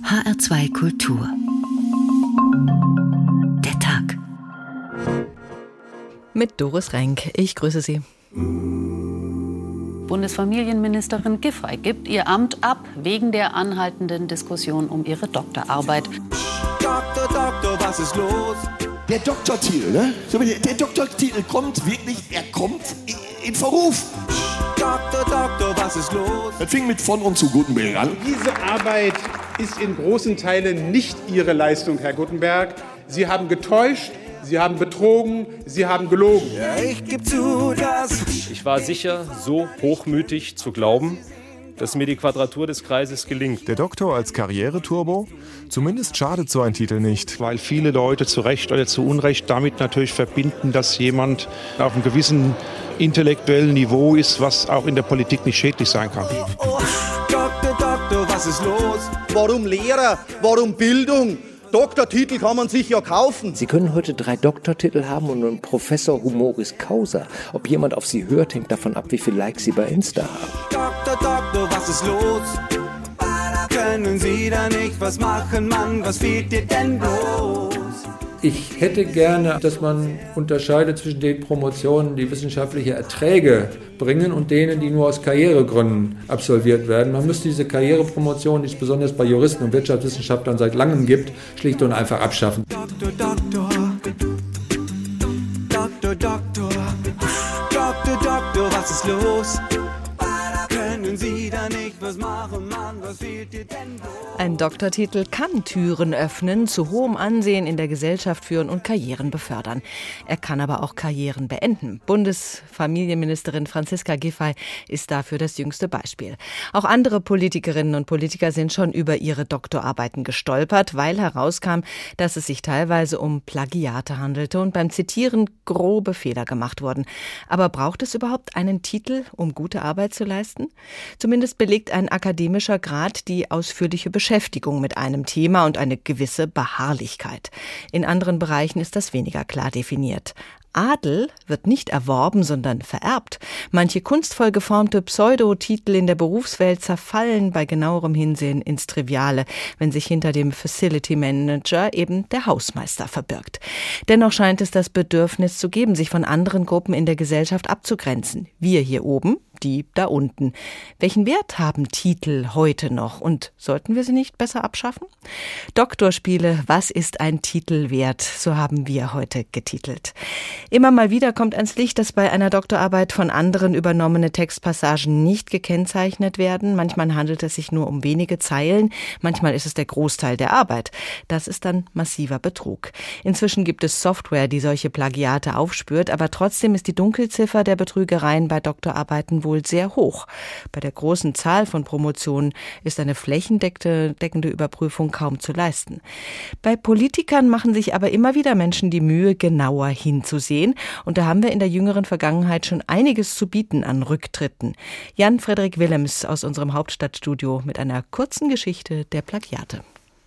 HR2 Kultur. Der Tag. Mit Doris Renk. Ich grüße Sie. Bundesfamilienministerin Giffey gibt ihr Amt ab wegen der anhaltenden Diskussion um ihre Doktorarbeit. Doktor, Doktor, was ist los? Der Doktortitel, ne? Der Doktortitel kommt wirklich, er kommt in Verruf. Doktor, Doktor, was ist los? Das fing mit von und zu Gutenberg an. Diese Arbeit ist in großen Teilen nicht Ihre Leistung, Herr Gutenberg. Sie haben getäuscht, Sie haben betrogen, Sie haben gelogen. Ja, ich gebe zu, dass Ich war sicher so hochmütig zu glauben, dass mir die Quadratur des Kreises gelingt. Der Doktor als Karriereturbo? Zumindest schadet so ein Titel nicht. weil viele Leute zu Recht oder zu Unrecht damit natürlich verbinden, dass jemand auf einem gewissen intellektuellen Niveau ist, was auch in der Politik nicht schädlich sein kann. oh, Doktor, Doktor, was ist los? Warum Lehrer? Warum Bildung? Doktortitel kann man sich ja kaufen. Sie können heute drei Doktortitel haben und einen Professor Humoris Causa. Ob jemand auf Sie hört, hängt davon ab, wie viel Likes Sie bei Insta haben. Doktor, Doktor, was ist los? Können Sie da nicht was machen, Mann? Was fehlt dir denn bloß? Ich hätte gerne, dass man unterscheidet zwischen den Promotionen, die wissenschaftliche Erträge bringen und denen, die nur aus Karrieregründen absolviert werden. Man müsste diese Karrierepromotion, die es besonders bei Juristen und Wirtschaftswissenschaftlern seit langem gibt, schlicht und einfach abschaffen. Doktor, Doktor. Doktor, Doktor. Doktor, Doktor, was ist los? Können Sie da nicht was machen, Ein Doktortitel kann Türen öffnen, zu hohem Ansehen in der Gesellschaft führen und Karrieren befördern. Er kann aber auch Karrieren beenden. Bundesfamilienministerin Franziska Giffey ist dafür das jüngste Beispiel. Auch andere Politikerinnen und Politiker sind schon über ihre Doktorarbeiten gestolpert, weil herauskam, dass es sich teilweise um Plagiate handelte und beim Zitieren grobe Fehler gemacht wurden. Aber braucht es überhaupt einen Titel, um gute Arbeit zu leisten? Zumindest belegt ein akademischer Grad die ausführliche Beschäftigung mit einem Thema und eine gewisse Beharrlichkeit. In anderen Bereichen ist das weniger klar definiert. Adel wird nicht erworben, sondern vererbt. Manche kunstvoll geformte Pseudotitel in der Berufswelt zerfallen bei genauerem Hinsehen ins Triviale, wenn sich hinter dem Facility Manager eben der Hausmeister verbirgt. Dennoch scheint es das Bedürfnis zu geben, sich von anderen Gruppen in der Gesellschaft abzugrenzen. Wir hier oben, die da unten. Welchen Wert haben Titel heute noch und sollten wir sie nicht besser abschaffen? Doktorspiele, was ist ein Titel wert? So haben wir heute getitelt. Immer mal wieder kommt ans Licht, dass bei einer Doktorarbeit von anderen übernommene Textpassagen nicht gekennzeichnet werden. Manchmal handelt es sich nur um wenige Zeilen, manchmal ist es der Großteil der Arbeit. Das ist dann massiver Betrug. Inzwischen gibt es Software, die solche Plagiate aufspürt, aber trotzdem ist die Dunkelziffer der Betrügereien bei Doktorarbeiten wohl sehr hoch. Bei der großen Zahl von Promotionen ist eine flächendeckende Überprüfung kaum zu leisten. Bei Politikern machen sich aber immer wieder Menschen die Mühe, genauer hinzusehen. Und da haben wir in der jüngeren Vergangenheit schon einiges zu bieten an Rücktritten. Jan Frederik Willems aus unserem Hauptstadtstudio mit einer kurzen Geschichte der Plagiate.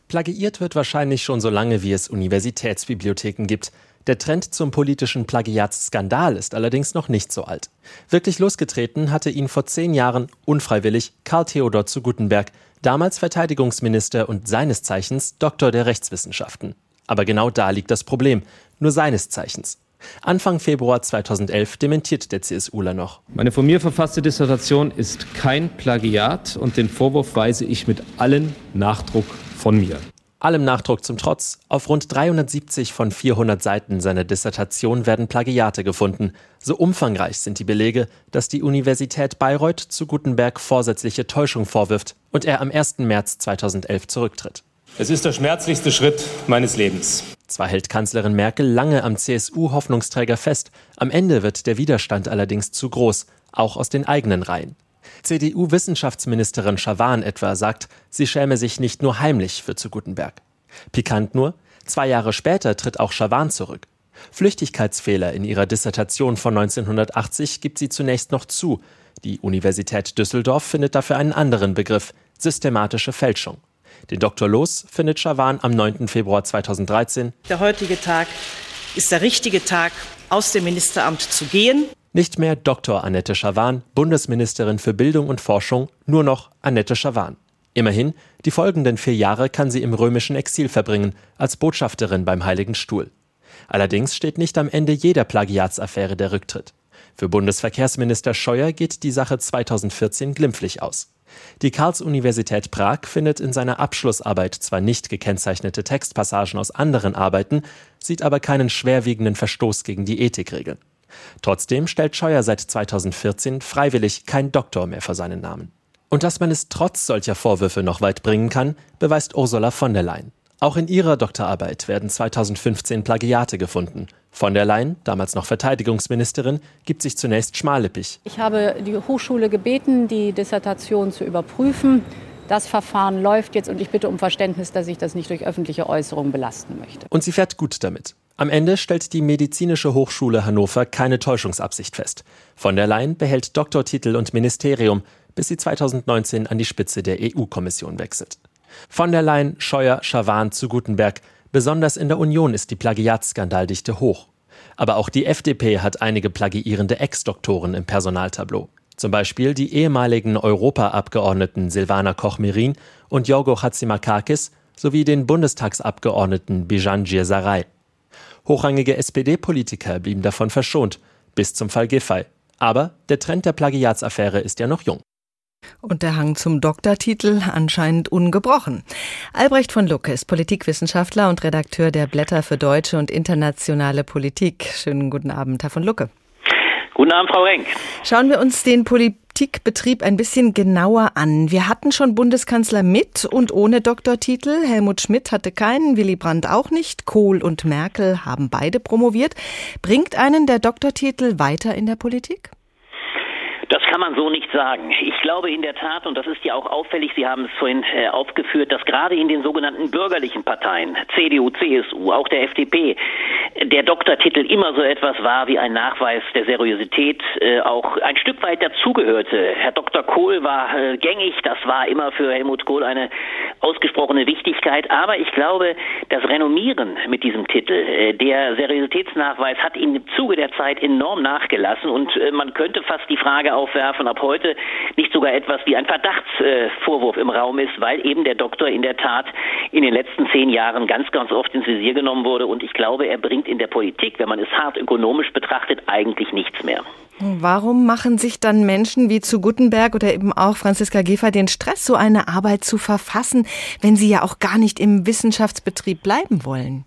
Plagiiert wird wahrscheinlich schon so lange, wie es Universitätsbibliotheken gibt. Der Trend zum politischen Plagiatsskandal ist allerdings noch nicht so alt. Wirklich losgetreten hatte ihn vor zehn Jahren unfreiwillig Karl Theodor zu Gutenberg, damals Verteidigungsminister und seines Zeichens Doktor der Rechtswissenschaften. Aber genau da liegt das Problem, nur seines Zeichens. Anfang Februar 2011 dementiert der CSUler noch. Meine von mir verfasste Dissertation ist kein Plagiat und den Vorwurf weise ich mit allen Nachdruck von mir. Allem Nachdruck zum Trotz, auf rund 370 von 400 Seiten seiner Dissertation werden Plagiate gefunden. So umfangreich sind die Belege, dass die Universität Bayreuth zu Gutenberg vorsätzliche Täuschung vorwirft und er am 1. März 2011 zurücktritt. Es ist der schmerzlichste Schritt meines Lebens. Zwar hält Kanzlerin Merkel lange am CSU-Hoffnungsträger fest, am Ende wird der Widerstand allerdings zu groß, auch aus den eigenen Reihen. CDU-Wissenschaftsministerin Schawan etwa sagt, sie schäme sich nicht nur heimlich für zu Gutenberg. Pikant nur, zwei Jahre später tritt auch Schawan zurück. Flüchtigkeitsfehler in ihrer Dissertation von 1980 gibt sie zunächst noch zu. Die Universität Düsseldorf findet dafür einen anderen Begriff, systematische Fälschung. Den Dr. Los findet Schawan am 9. Februar 2013. Der heutige Tag ist der richtige Tag, aus dem Ministeramt zu gehen. Nicht mehr Dr. Annette Schawan, Bundesministerin für Bildung und Forschung, nur noch Annette Schawan. Immerhin, die folgenden vier Jahre kann sie im römischen Exil verbringen, als Botschafterin beim Heiligen Stuhl. Allerdings steht nicht am Ende jeder Plagiatsaffäre der Rücktritt. Für Bundesverkehrsminister Scheuer geht die Sache 2014 glimpflich aus. Die Karls-Universität Prag findet in seiner Abschlussarbeit zwar nicht gekennzeichnete Textpassagen aus anderen Arbeiten, sieht aber keinen schwerwiegenden Verstoß gegen die Ethikregeln. Trotzdem stellt Scheuer seit 2014 freiwillig kein Doktor mehr vor seinen Namen. Und dass man es trotz solcher Vorwürfe noch weit bringen kann, beweist Ursula von der Leyen. Auch in ihrer Doktorarbeit werden 2015 Plagiate gefunden. Von der Leyen, damals noch Verteidigungsministerin, gibt sich zunächst schmallippig. Ich habe die Hochschule gebeten, die Dissertation zu überprüfen. Das Verfahren läuft jetzt und ich bitte um Verständnis, dass ich das nicht durch öffentliche Äußerungen belasten möchte. Und sie fährt gut damit. Am Ende stellt die Medizinische Hochschule Hannover keine Täuschungsabsicht fest. Von der Leyen behält Doktortitel und Ministerium, bis sie 2019 an die Spitze der EU-Kommission wechselt. Von der Leyen, Scheuer, Schawan zu Gutenberg. Besonders in der Union ist die Plagiatskandaldichte hoch. Aber auch die FDP hat einige plagiierende Ex-Doktoren im Personaltableau. Zum Beispiel die ehemaligen Europaabgeordneten Silvana Koch-Merin und Yorgo Hatzimakakis sowie den Bundestagsabgeordneten Bijan Girsaray. Hochrangige SPD-Politiker blieben davon verschont, bis zum Fall Giffey. Aber der Trend der Plagiatsaffäre ist ja noch jung. Und der Hang zum Doktortitel anscheinend ungebrochen. Albrecht von Lucke ist Politikwissenschaftler und Redakteur der Blätter für deutsche und internationale Politik. Schönen guten Abend, Herr von Lucke. Guten Abend, Frau Renk. Schauen wir uns den Politikbetrieb ein bisschen genauer an. Wir hatten schon Bundeskanzler mit und ohne Doktortitel. Helmut Schmidt hatte keinen, Willy Brandt auch nicht. Kohl und Merkel haben beide promoviert. Bringt einen der Doktortitel weiter in der Politik? Das kann man so nicht sagen. Ich glaube in der Tat, und das ist ja auch auffällig, Sie haben es vorhin äh, aufgeführt, dass gerade in den sogenannten bürgerlichen Parteien, CDU, CSU, auch der FDP, der Doktortitel immer so etwas war wie ein Nachweis der Seriosität, äh, auch ein Stück weit dazugehörte. Herr Dr. Kohl war äh, gängig, das war immer für Helmut Kohl eine ausgesprochene Wichtigkeit, aber ich glaube, das Renommieren mit diesem Titel, der Seriositätsnachweis hat im Zuge der Zeit enorm nachgelassen und man könnte fast die Frage aufwerfen, ob heute nicht sogar etwas wie ein Verdachtsvorwurf im Raum ist, weil eben der Doktor in der Tat in den letzten zehn Jahren ganz, ganz oft ins Visier genommen wurde. Und ich glaube, er bringt in der Politik, wenn man es hart ökonomisch betrachtet, eigentlich nichts mehr. Warum machen sich dann Menschen wie zu Gutenberg oder eben auch Franziska Giffey den Stress, so eine Arbeit zu verfassen, wenn sie ja auch gar nicht im Wissenschaftsbetrieb bleiben wollen?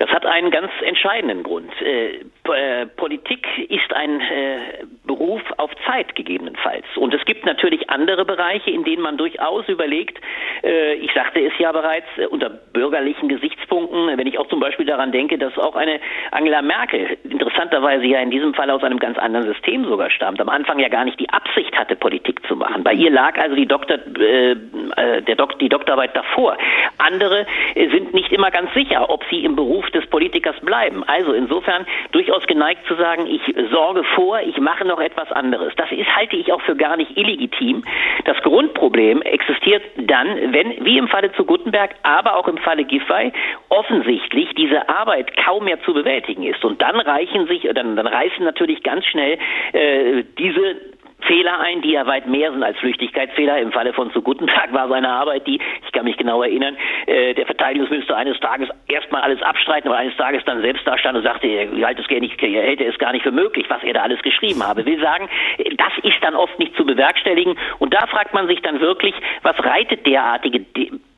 Das hat einen ganz entscheidenden Grund. Äh, äh, Politik ist ein äh, Beruf auf Zeit gegebenenfalls. Und es gibt natürlich andere Bereiche, in denen man durchaus überlegt, ich sagte es ja bereits, unter bürgerlichen Gesichtspunkten, wenn ich auch zum Beispiel daran denke, dass auch eine Angela Merkel interessanterweise ja in diesem Fall aus einem ganz anderen System sogar stammt, am Anfang ja gar nicht die Absicht hatte, Politik zu machen. Bei ihr lag also die, Doktor, äh, der Dok die Doktorarbeit davor. Andere sind nicht immer ganz sicher, ob sie im Beruf Politikers bleiben. Also insofern durchaus geneigt zu sagen, ich sorge vor, ich mache noch etwas anderes. Das ist, halte ich auch für gar nicht illegitim. Das Grundproblem existiert dann, wenn, wie im Falle zu Gutenberg, aber auch im Falle Giffey, offensichtlich diese Arbeit kaum mehr zu bewältigen ist. Und dann reichen sich, dann, dann reißen natürlich ganz schnell äh, diese Fehler ein, die ja weit mehr sind als Flüchtigkeitsfehler. Im Falle von zu guten Tag war seine Arbeit, die, ich kann mich genau erinnern, äh, der Verteidigungsminister eines Tages erstmal alles abstreiten, aber eines Tages dann selbst da stand und sagte, er hält es, gar nicht, er hält es gar nicht für möglich, was er da alles geschrieben habe. Will sagen, das ist dann oft nicht zu bewerkstelligen. Und da fragt man sich dann wirklich, was reitet derartige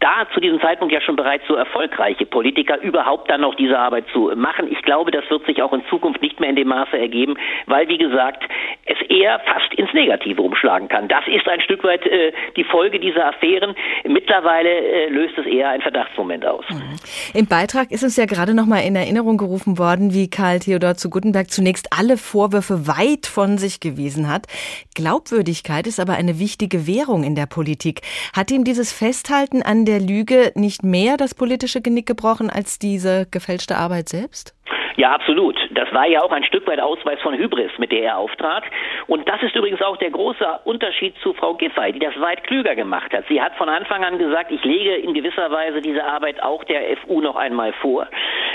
da zu diesem Zeitpunkt ja schon bereits so erfolgreiche Politiker überhaupt dann noch diese Arbeit zu machen. Ich glaube, das wird sich auch in Zukunft nicht mehr in dem Maße ergeben, weil, wie gesagt, es eher fast ins Negative umschlagen kann. Das ist ein Stück weit äh, die Folge dieser Affären. Mittlerweile äh, löst es eher ein Verdachtsmoment aus. Mhm. Im Beitrag ist uns ja gerade noch mal in Erinnerung gerufen worden, wie Karl Theodor zu Gutenberg zunächst alle Vorwürfe weit von sich gewiesen hat. Glaubwürdigkeit ist aber eine wichtige Währung in der Politik. Hat ihm dieses Festhalten an der Lüge nicht mehr das politische Genick gebrochen als diese gefälschte Arbeit selbst? Ja, absolut. Das war ja auch ein Stück weit Ausweis von Hybris, mit der er auftrat. Und das ist übrigens auch der große Unterschied zu Frau Giffey, die das weit klüger gemacht hat. Sie hat von Anfang an gesagt, ich lege in gewisser Weise diese Arbeit auch der FU noch einmal vor.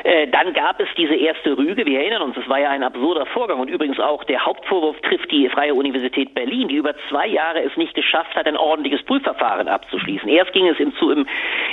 Äh, dann gab es diese erste Rüge. Wir erinnern uns, es war ja ein absurder Vorgang. Und übrigens auch der Hauptvorwurf trifft die Freie Universität Berlin, die über zwei Jahre es nicht geschafft hat, ein ordentliches Prüfverfahren abzuschließen. Erst ging es im, im,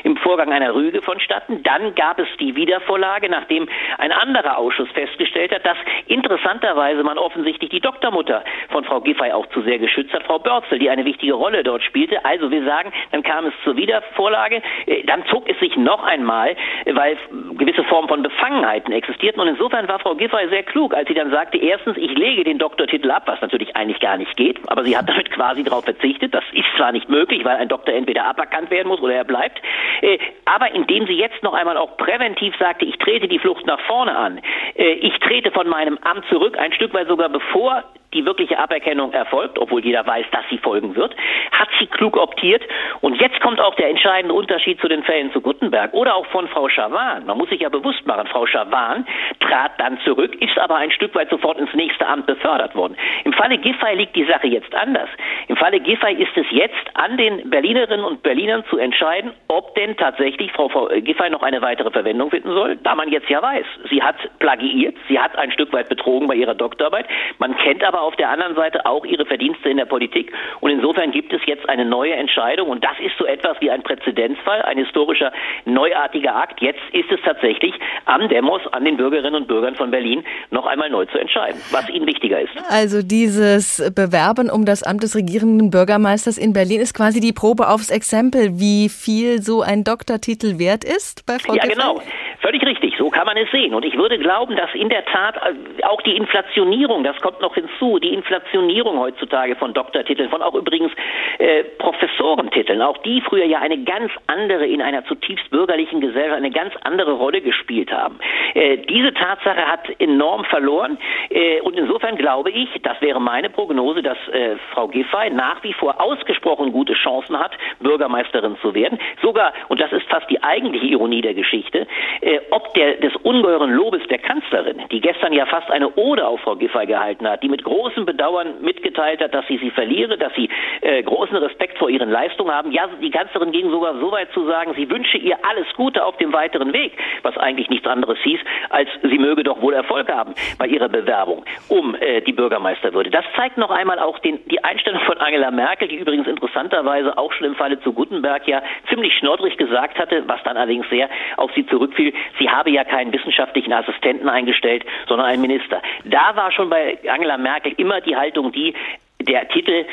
im Vorgang einer Rüge vonstatten. Dann gab es die Wiedervorlage, nachdem ein anderer Ausschuss festgestellt hat, dass interessanterweise man offensichtlich die Doktormutter von Frau Giffey auch zu sehr geschützt hat, Frau Börzel, die eine wichtige Rolle dort spielte. Also wir sagen, dann kam es zur Wiedervorlage. Äh, dann zog es sich noch einmal, weil gewisse Formen von Befangenheiten existierten. Und insofern war Frau Giffey sehr klug, als sie dann sagte, erstens, ich lege den Doktortitel ab, was natürlich eigentlich gar nicht geht, aber sie hat damit quasi darauf verzichtet. Das ist zwar nicht möglich, weil ein Doktor entweder aberkannt werden muss oder er bleibt, äh, aber indem sie jetzt noch einmal auch präventiv sagte, ich trete die Flucht nach vorne an, ich trete von meinem Amt zurück, ein Stück weit sogar bevor die wirkliche Aberkennung erfolgt, obwohl jeder weiß, dass sie folgen wird, hat sie klug optiert. Und jetzt kommt auch der entscheidende Unterschied zu den Fällen zu Guttenberg oder auch von Frau Schawan. Man muss sich ja bewusst machen, Frau Schawan trat dann zurück, ist aber ein Stück weit sofort ins nächste Amt befördert worden. Im Falle Giffey liegt die Sache jetzt anders. Im Falle Giffey ist es jetzt an den Berlinerinnen und Berlinern zu entscheiden, ob denn tatsächlich Frau, Frau Giffey noch eine weitere Verwendung finden soll, da man jetzt ja weiß, sie hat plagiiert, sie hat ein Stück weit betrogen bei ihrer Doktorarbeit, man kennt aber auf der anderen Seite auch ihre Verdienste in der Politik. Und insofern gibt es jetzt eine neue Entscheidung. Und das ist so etwas wie ein Präzedenzfall, ein historischer, neuartiger Akt. Jetzt ist es tatsächlich am Demos, an den Bürgerinnen und Bürgern von Berlin, noch einmal neu zu entscheiden, was ihnen wichtiger ist. Also dieses Bewerben um das Amt des regierenden Bürgermeisters in Berlin ist quasi die Probe aufs Exempel, wie viel so ein Doktortitel wert ist bei Frau Ja, genau. Völlig richtig, so kann man es sehen. Und ich würde glauben, dass in der Tat äh, auch die Inflationierung, das kommt noch hinzu, die Inflationierung heutzutage von Doktortiteln, von auch übrigens äh, Professorentiteln, auch die früher ja eine ganz andere, in einer zutiefst bürgerlichen Gesellschaft eine ganz andere Rolle gespielt haben. Äh, diese Tatsache hat enorm verloren. Äh, und insofern glaube ich, das wäre meine Prognose, dass äh, Frau Giffey nach wie vor ausgesprochen gute Chancen hat, Bürgermeisterin zu werden. Sogar, und das ist fast die eigentliche Ironie der Geschichte, äh, ob der, des ungeheuren Lobes der Kanzlerin, die gestern ja fast eine Ode auf Frau Giffey gehalten hat, die mit großem Bedauern mitgeteilt hat, dass sie sie verliere, dass sie äh, großen Respekt vor ihren Leistungen haben. Ja, die Kanzlerin ging sogar so weit zu sagen, sie wünsche ihr alles Gute auf dem weiteren Weg, was eigentlich nichts anderes hieß, als sie möge doch wohl Erfolg haben bei ihrer Bewerbung um äh, die Bürgermeisterwürde. Das zeigt noch einmal auch den, die Einstellung von Angela Merkel, die übrigens interessanterweise auch schon im Falle zu Gutenberg ja ziemlich schnoddrig gesagt hatte, was dann allerdings sehr auf sie zurückfiel, sie habe ja keinen wissenschaftlichen Assistenten eingestellt, sondern einen Minister. Da war schon bei Angela Merkel immer die Haltung die, der Titel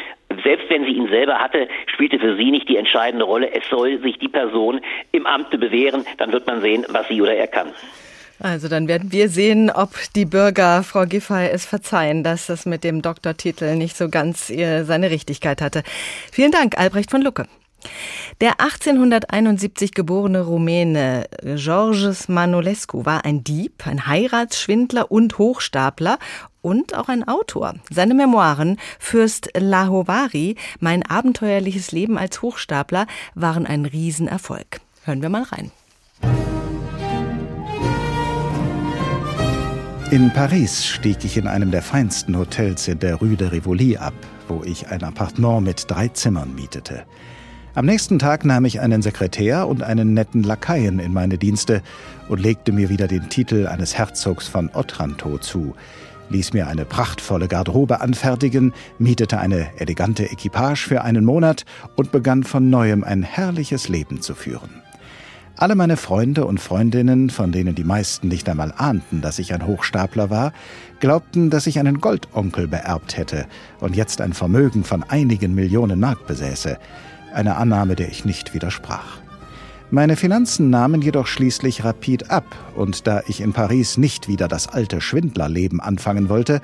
selbst wenn sie ihn selber hatte, spielte für sie nicht die entscheidende Rolle. Es soll sich die Person im Amte bewähren, dann wird man sehen, was sie oder er kann. Also dann werden wir sehen, ob die Bürger Frau Giffey es verzeihen, dass das mit dem Doktortitel nicht so ganz seine Richtigkeit hatte. Vielen Dank, Albrecht von Lucke. Der 1871 geborene Rumäne Georges Manolescu war ein Dieb, ein Heiratsschwindler und Hochstapler und auch ein Autor. Seine Memoiren Fürst Lahovari, mein abenteuerliches Leben als Hochstapler, waren ein Riesenerfolg. Hören wir mal rein. In Paris stieg ich in einem der feinsten Hotels in der Rue de Rivoli ab, wo ich ein Appartement mit drei Zimmern mietete. Am nächsten Tag nahm ich einen Sekretär und einen netten Lakaien in meine Dienste und legte mir wieder den Titel eines Herzogs von Otranto zu, ließ mir eine prachtvolle Garderobe anfertigen, mietete eine elegante Equipage für einen Monat und begann von neuem ein herrliches Leben zu führen. Alle meine Freunde und Freundinnen, von denen die meisten nicht einmal ahnten, dass ich ein Hochstapler war, glaubten, dass ich einen Goldonkel beerbt hätte und jetzt ein Vermögen von einigen Millionen Mark besäße eine Annahme, der ich nicht widersprach. Meine Finanzen nahmen jedoch schließlich rapid ab, und da ich in Paris nicht wieder das alte Schwindlerleben anfangen wollte,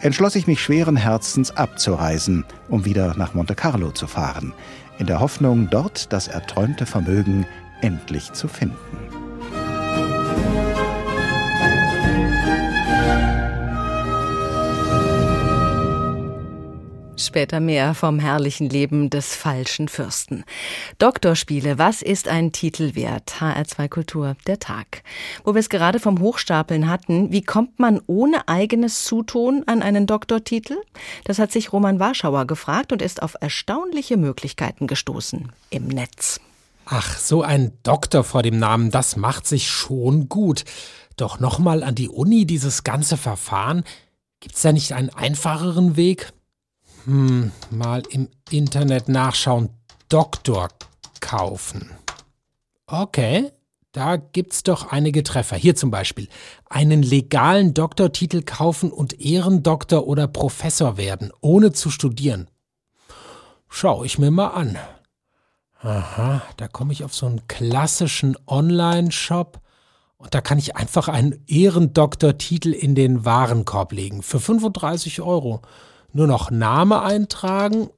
entschloss ich mich schweren Herzens abzureisen, um wieder nach Monte Carlo zu fahren, in der Hoffnung, dort das erträumte Vermögen endlich zu finden. Später mehr vom herrlichen Leben des falschen Fürsten. Doktorspiele, was ist ein Titel wert? HR2 Kultur, der Tag. Wo wir es gerade vom Hochstapeln hatten, wie kommt man ohne eigenes Zutun an einen Doktortitel? Das hat sich Roman Warschauer gefragt und ist auf erstaunliche Möglichkeiten gestoßen im Netz. Ach, so ein Doktor vor dem Namen, das macht sich schon gut. Doch nochmal an die Uni dieses ganze Verfahren. Gibt's da nicht einen einfacheren Weg? Hm, mal im Internet nachschauen. Doktor kaufen. Okay, da gibt's doch einige Treffer. Hier zum Beispiel. Einen legalen Doktortitel kaufen und Ehrendoktor oder Professor werden, ohne zu studieren. Schau ich mir mal an. Aha, da komme ich auf so einen klassischen Online-Shop und da kann ich einfach einen Ehrendoktortitel in den Warenkorb legen. Für 35 Euro. Nur noch Name eintragen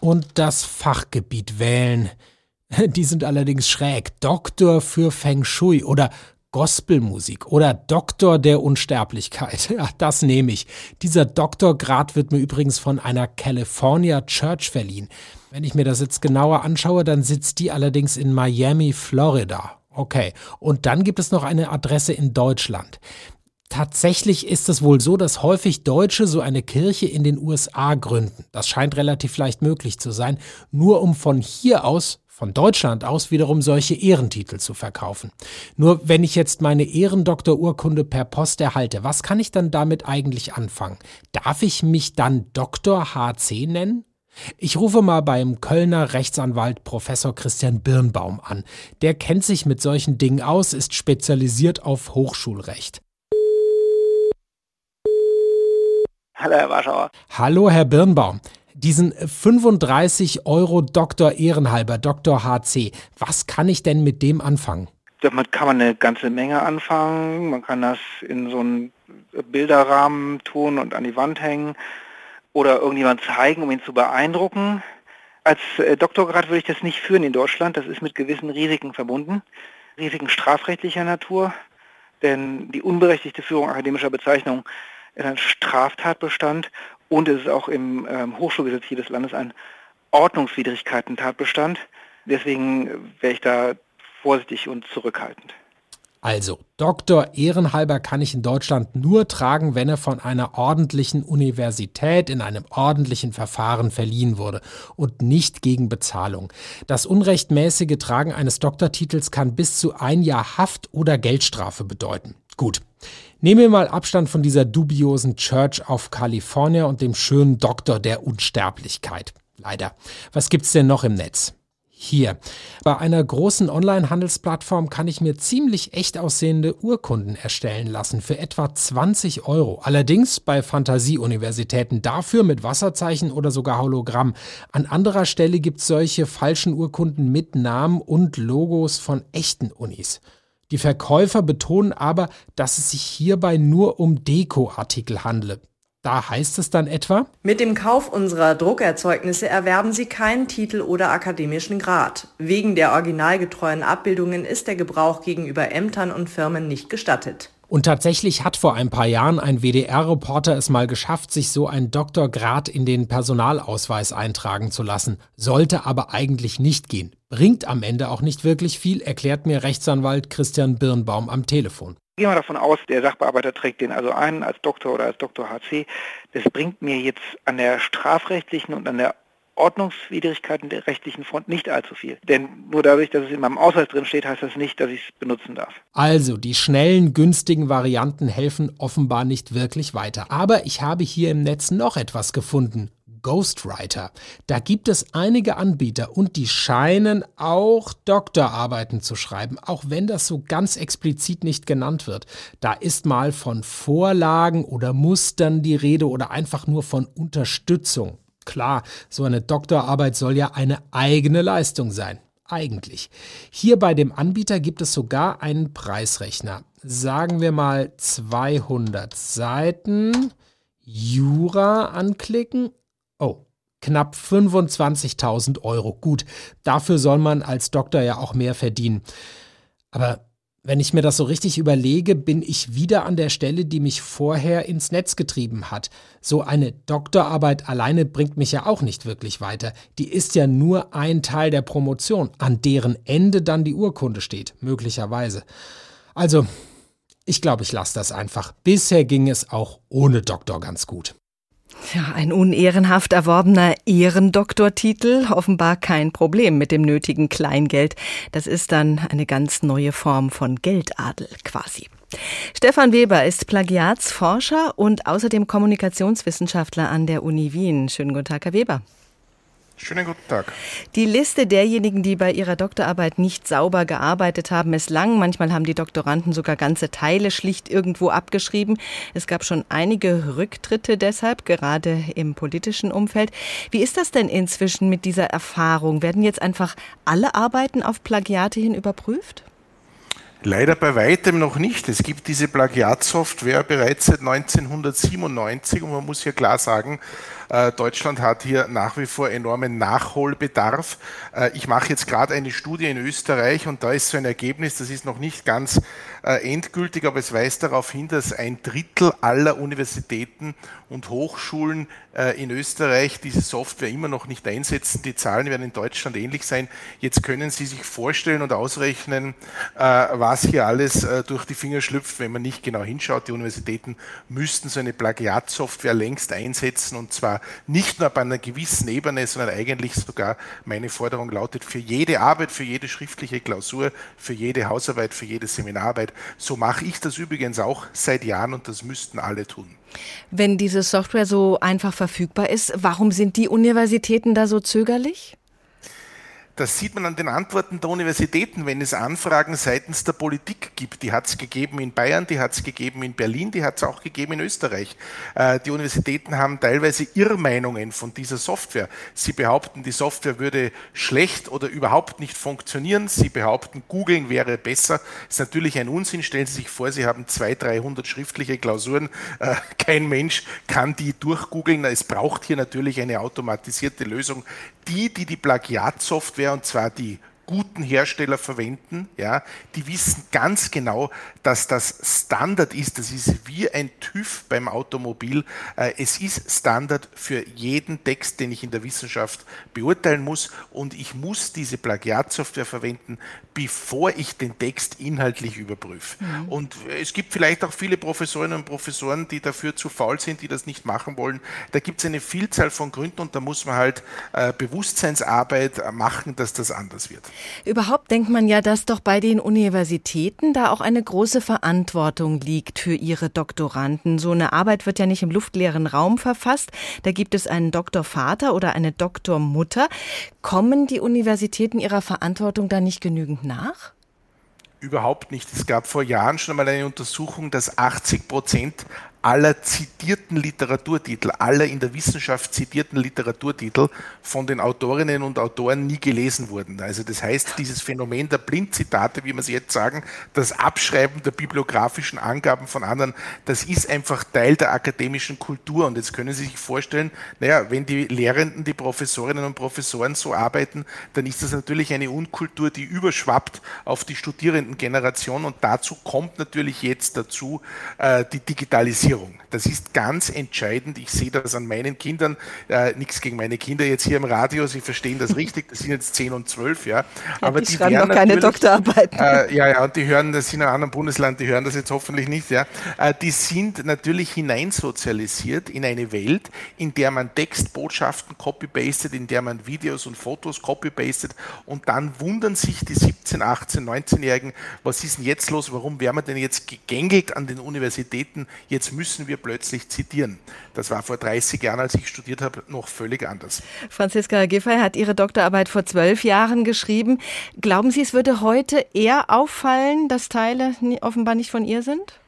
und das Fachgebiet wählen. Die sind allerdings schräg. Doktor für Feng Shui oder Gospelmusik oder Doktor der Unsterblichkeit. Ja, das nehme ich. Dieser Doktorgrad wird mir übrigens von einer California Church verliehen. Wenn ich mir das jetzt genauer anschaue, dann sitzt die allerdings in Miami, Florida. Okay. Und dann gibt es noch eine Adresse in Deutschland. Tatsächlich ist es wohl so, dass häufig Deutsche so eine Kirche in den USA gründen. Das scheint relativ leicht möglich zu sein, nur um von hier aus von Deutschland aus wiederum solche Ehrentitel zu verkaufen. Nur wenn ich jetzt meine Ehrendoktorurkunde per Post erhalte, was kann ich dann damit eigentlich anfangen? Darf ich mich dann Dr. HC nennen? Ich rufe mal beim Kölner Rechtsanwalt Professor Christian Birnbaum an. Der kennt sich mit solchen Dingen aus, ist spezialisiert auf Hochschulrecht. Hallo, Herr Warschauer. Hallo, Herr Birnbaum diesen 35 Euro Doktor Ehrenhalber, Doktor HC, was kann ich denn mit dem anfangen? Damit kann man eine ganze Menge anfangen. Man kann das in so einen Bilderrahmen tun und an die Wand hängen oder irgendjemand zeigen, um ihn zu beeindrucken. Als äh, Doktorgrad würde ich das nicht führen in Deutschland. Das ist mit gewissen Risiken verbunden. Risiken strafrechtlicher Natur. Denn die unberechtigte Führung akademischer Bezeichnungen ist ein Straftatbestand und es ist auch im ähm, Hochschulgesetz hier des Landes ein Ordnungswidrigkeiten-Tatbestand. Deswegen wäre ich da vorsichtig und zurückhaltend. Also, Doktor Ehrenhalber kann ich in Deutschland nur tragen, wenn er von einer ordentlichen Universität in einem ordentlichen Verfahren verliehen wurde und nicht gegen Bezahlung. Das unrechtmäßige Tragen eines Doktortitels kann bis zu ein Jahr Haft oder Geldstrafe bedeuten. Gut. Nehmen wir mal Abstand von dieser dubiosen Church of California und dem schönen Doktor der Unsterblichkeit. Leider. Was gibt's denn noch im Netz? Hier. Bei einer großen Online-Handelsplattform kann ich mir ziemlich echt aussehende Urkunden erstellen lassen für etwa 20 Euro. Allerdings bei Fantasieuniversitäten dafür mit Wasserzeichen oder sogar Hologramm. An anderer Stelle gibt's solche falschen Urkunden mit Namen und Logos von echten Unis. Die Verkäufer betonen aber, dass es sich hierbei nur um Dekoartikel handle. Da heißt es dann etwa, mit dem Kauf unserer Druckerzeugnisse erwerben Sie keinen Titel oder akademischen Grad. Wegen der originalgetreuen Abbildungen ist der Gebrauch gegenüber Ämtern und Firmen nicht gestattet. Und tatsächlich hat vor ein paar Jahren ein WDR-Reporter es mal geschafft, sich so ein Doktorgrad in den Personalausweis eintragen zu lassen. Sollte aber eigentlich nicht gehen. Bringt am Ende auch nicht wirklich viel, erklärt mir Rechtsanwalt Christian Birnbaum am Telefon. Gehen wir davon aus, der Sachbearbeiter trägt den also ein als Doktor oder als Doktor HC. Das bringt mir jetzt an der strafrechtlichen und an der Ordnungswidrigkeiten der rechtlichen Front nicht allzu viel. Denn nur dadurch, dass es in meinem Ausweis drin steht, heißt das nicht, dass ich es benutzen darf. Also, die schnellen, günstigen Varianten helfen offenbar nicht wirklich weiter. Aber ich habe hier im Netz noch etwas gefunden. Ghostwriter. Da gibt es einige Anbieter und die scheinen auch Doktorarbeiten zu schreiben, auch wenn das so ganz explizit nicht genannt wird. Da ist mal von Vorlagen oder Mustern die Rede oder einfach nur von Unterstützung. Klar, so eine Doktorarbeit soll ja eine eigene Leistung sein. Eigentlich. Hier bei dem Anbieter gibt es sogar einen Preisrechner. Sagen wir mal 200 Seiten. Jura anklicken. Oh, knapp 25.000 Euro. Gut, dafür soll man als Doktor ja auch mehr verdienen. Aber wenn ich mir das so richtig überlege, bin ich wieder an der Stelle, die mich vorher ins Netz getrieben hat. So eine Doktorarbeit alleine bringt mich ja auch nicht wirklich weiter. Die ist ja nur ein Teil der Promotion, an deren Ende dann die Urkunde steht, möglicherweise. Also, ich glaube, ich lasse das einfach. Bisher ging es auch ohne Doktor ganz gut. Ja, ein unehrenhaft erworbener Ehrendoktortitel, offenbar kein Problem mit dem nötigen Kleingeld. Das ist dann eine ganz neue Form von Geldadel quasi. Stefan Weber ist Plagiatsforscher und außerdem Kommunikationswissenschaftler an der Uni Wien. Schönen guten Tag, Herr Weber. Schönen guten Tag. Die Liste derjenigen, die bei ihrer Doktorarbeit nicht sauber gearbeitet haben, ist lang. Manchmal haben die Doktoranden sogar ganze Teile schlicht irgendwo abgeschrieben. Es gab schon einige Rücktritte deshalb, gerade im politischen Umfeld. Wie ist das denn inzwischen mit dieser Erfahrung? Werden jetzt einfach alle Arbeiten auf Plagiate hin überprüft? Leider bei weitem noch nicht. Es gibt diese Plagiatsoftware bereits seit 1997 und man muss hier klar sagen, Deutschland hat hier nach wie vor enormen Nachholbedarf. Äh, ich mache jetzt gerade eine Studie in Österreich und da ist so ein Ergebnis, das ist noch nicht ganz äh, endgültig, aber es weist darauf hin, dass ein Drittel aller Universitäten und Hochschulen in Österreich diese Software immer noch nicht einsetzen. Die Zahlen werden in Deutschland ähnlich sein. Jetzt können Sie sich vorstellen und ausrechnen, was hier alles durch die Finger schlüpft, wenn man nicht genau hinschaut. Die Universitäten müssten so eine Plagiatsoftware längst einsetzen und zwar nicht nur bei einer gewissen Ebene, sondern eigentlich sogar meine Forderung lautet für jede Arbeit, für jede schriftliche Klausur, für jede Hausarbeit, für jede Seminararbeit. So mache ich das übrigens auch seit Jahren und das müssten alle tun. Wenn diese Software so einfach verfügbar ist, warum sind die Universitäten da so zögerlich? Das sieht man an den Antworten der Universitäten, wenn es Anfragen seitens der Politik gibt. Die hat es gegeben in Bayern, die hat es gegeben in Berlin, die hat es auch gegeben in Österreich. Äh, die Universitäten haben teilweise Irrmeinungen von dieser Software. Sie behaupten, die Software würde schlecht oder überhaupt nicht funktionieren. Sie behaupten, googeln wäre besser. Das ist natürlich ein Unsinn. Stellen Sie sich vor, Sie haben 200, 300 schriftliche Klausuren. Äh, kein Mensch kann die durchgoogeln. Es braucht hier natürlich eine automatisierte Lösung. Die, die die Plagiatsoftware Software, und zwar die guten Hersteller verwenden, ja, die wissen ganz genau, dass das Standard ist. Das ist wie ein TÜV beim Automobil. Äh, es ist Standard für jeden Text, den ich in der Wissenschaft beurteilen muss und ich muss diese Plagiatsoftware verwenden, bevor ich den Text inhaltlich überprüfe. Mhm. Und es gibt vielleicht auch viele Professorinnen und Professoren, die dafür zu faul sind, die das nicht machen wollen. Da gibt es eine Vielzahl von Gründen und da muss man halt äh, Bewusstseinsarbeit machen, dass das anders wird. Überhaupt denkt man ja, dass doch bei den Universitäten da auch eine große Verantwortung liegt für ihre Doktoranden. So eine Arbeit wird ja nicht im luftleeren Raum verfasst. Da gibt es einen Doktorvater oder eine Doktormutter. Kommen die Universitäten ihrer Verantwortung da nicht genügend nach? Überhaupt nicht. Es gab vor Jahren schon einmal eine Untersuchung, dass 80 Prozent aller zitierten Literaturtitel, aller in der Wissenschaft zitierten Literaturtitel von den Autorinnen und Autoren nie gelesen wurden. Also das heißt, dieses Phänomen der Blindzitate, wie wir es jetzt sagen, das Abschreiben der bibliografischen Angaben von anderen, das ist einfach Teil der akademischen Kultur. Und jetzt können Sie sich vorstellen, naja, wenn die Lehrenden, die Professorinnen und Professoren so arbeiten, dann ist das natürlich eine Unkultur, die überschwappt auf die Studierendengeneration. Und dazu kommt natürlich jetzt dazu äh, die Digitalisierung. Orientierung. Das ist ganz entscheidend. Ich sehe das an meinen Kindern. Äh, nichts gegen meine Kinder jetzt hier im Radio. Sie verstehen das richtig. Das sind jetzt 10 und 12, ja. Aber die, die schreiben noch keine Doktorarbeiten. Äh, ja, ja, und die hören das in einem anderen Bundesland. Die hören das jetzt hoffentlich nicht, ja. Äh, die sind natürlich hineinsozialisiert in eine Welt, in der man Textbotschaften copy-pastet, in der man Videos und Fotos copy-pastet und dann wundern sich die 17, 18, 19-Jährigen, was ist denn jetzt los? Warum werden wir denn jetzt gegängelt an den Universitäten? Jetzt müssen müssen wir plötzlich zitieren. Das war vor 30 Jahren, als ich studiert habe, noch völlig anders. Franziska Giffey hat ihre Doktorarbeit vor zwölf Jahren geschrieben. Glauben Sie, es würde heute eher auffallen, dass Teile offenbar nicht von ihr sind?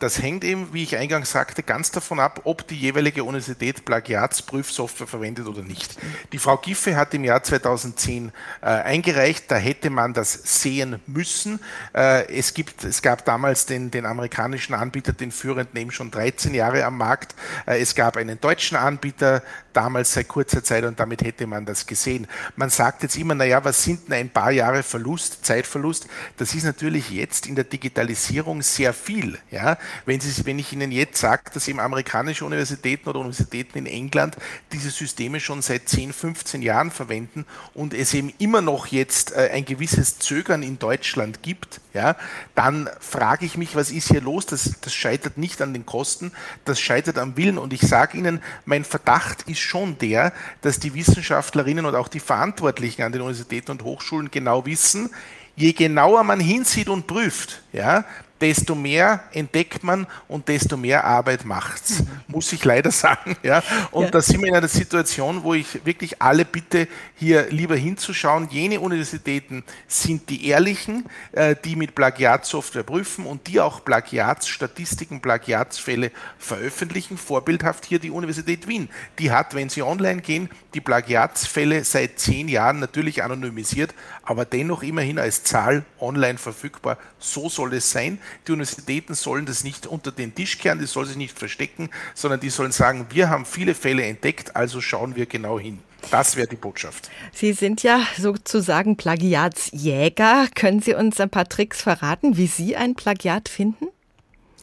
Das hängt eben, wie ich eingangs sagte, ganz davon ab, ob die jeweilige Universität Plagiatsprüfsoftware verwendet oder nicht. Die Frau Giffe hat im Jahr 2010 äh, eingereicht, da hätte man das sehen müssen. Äh, es, gibt, es gab damals den, den amerikanischen Anbieter, den führenden eben schon 13 Jahre am Markt. Äh, es gab einen deutschen Anbieter, damals seit kurzer Zeit und damit hätte man das gesehen. Man sagt jetzt immer, naja, was sind denn ein paar Jahre Verlust, Zeitverlust? Das ist natürlich jetzt in der Digitalisierung sehr viel. Ja? Wenn, Sie, wenn ich Ihnen jetzt sage, dass eben amerikanische Universitäten oder Universitäten in England diese Systeme schon seit 10, 15 Jahren verwenden und es eben immer noch jetzt äh, ein gewisses Zögern in Deutschland gibt, ja, dann frage ich mich, was ist hier los? Das, das scheitert nicht an den Kosten, das scheitert am Willen. Und ich sage Ihnen, mein Verdacht ist schon der, dass die Wissenschaftlerinnen und auch die Verantwortlichen an den Universitäten und Hochschulen genau wissen, je genauer man hinsieht und prüft, ja, desto mehr entdeckt man und desto mehr Arbeit macht's, mhm. muss ich leider sagen. Ja. Und ja. da sind wir in einer Situation, wo ich wirklich alle bitte, hier lieber hinzuschauen. Jene Universitäten sind die ehrlichen, äh, die mit Plagiatsoftware prüfen und die auch Plagiatsstatistiken, Plagiatsfälle veröffentlichen. Vorbildhaft hier die Universität Wien. Die hat, wenn Sie online gehen, die Plagiatsfälle seit zehn Jahren natürlich anonymisiert, aber dennoch immerhin als Zahl online verfügbar. So soll es sein. Die Universitäten sollen das nicht unter den Tisch kehren, die sollen sich nicht verstecken, sondern die sollen sagen, wir haben viele Fälle entdeckt, also schauen wir genau hin. Das wäre die Botschaft. Sie sind ja sozusagen Plagiatsjäger. Können Sie uns ein paar Tricks verraten, wie Sie ein Plagiat finden?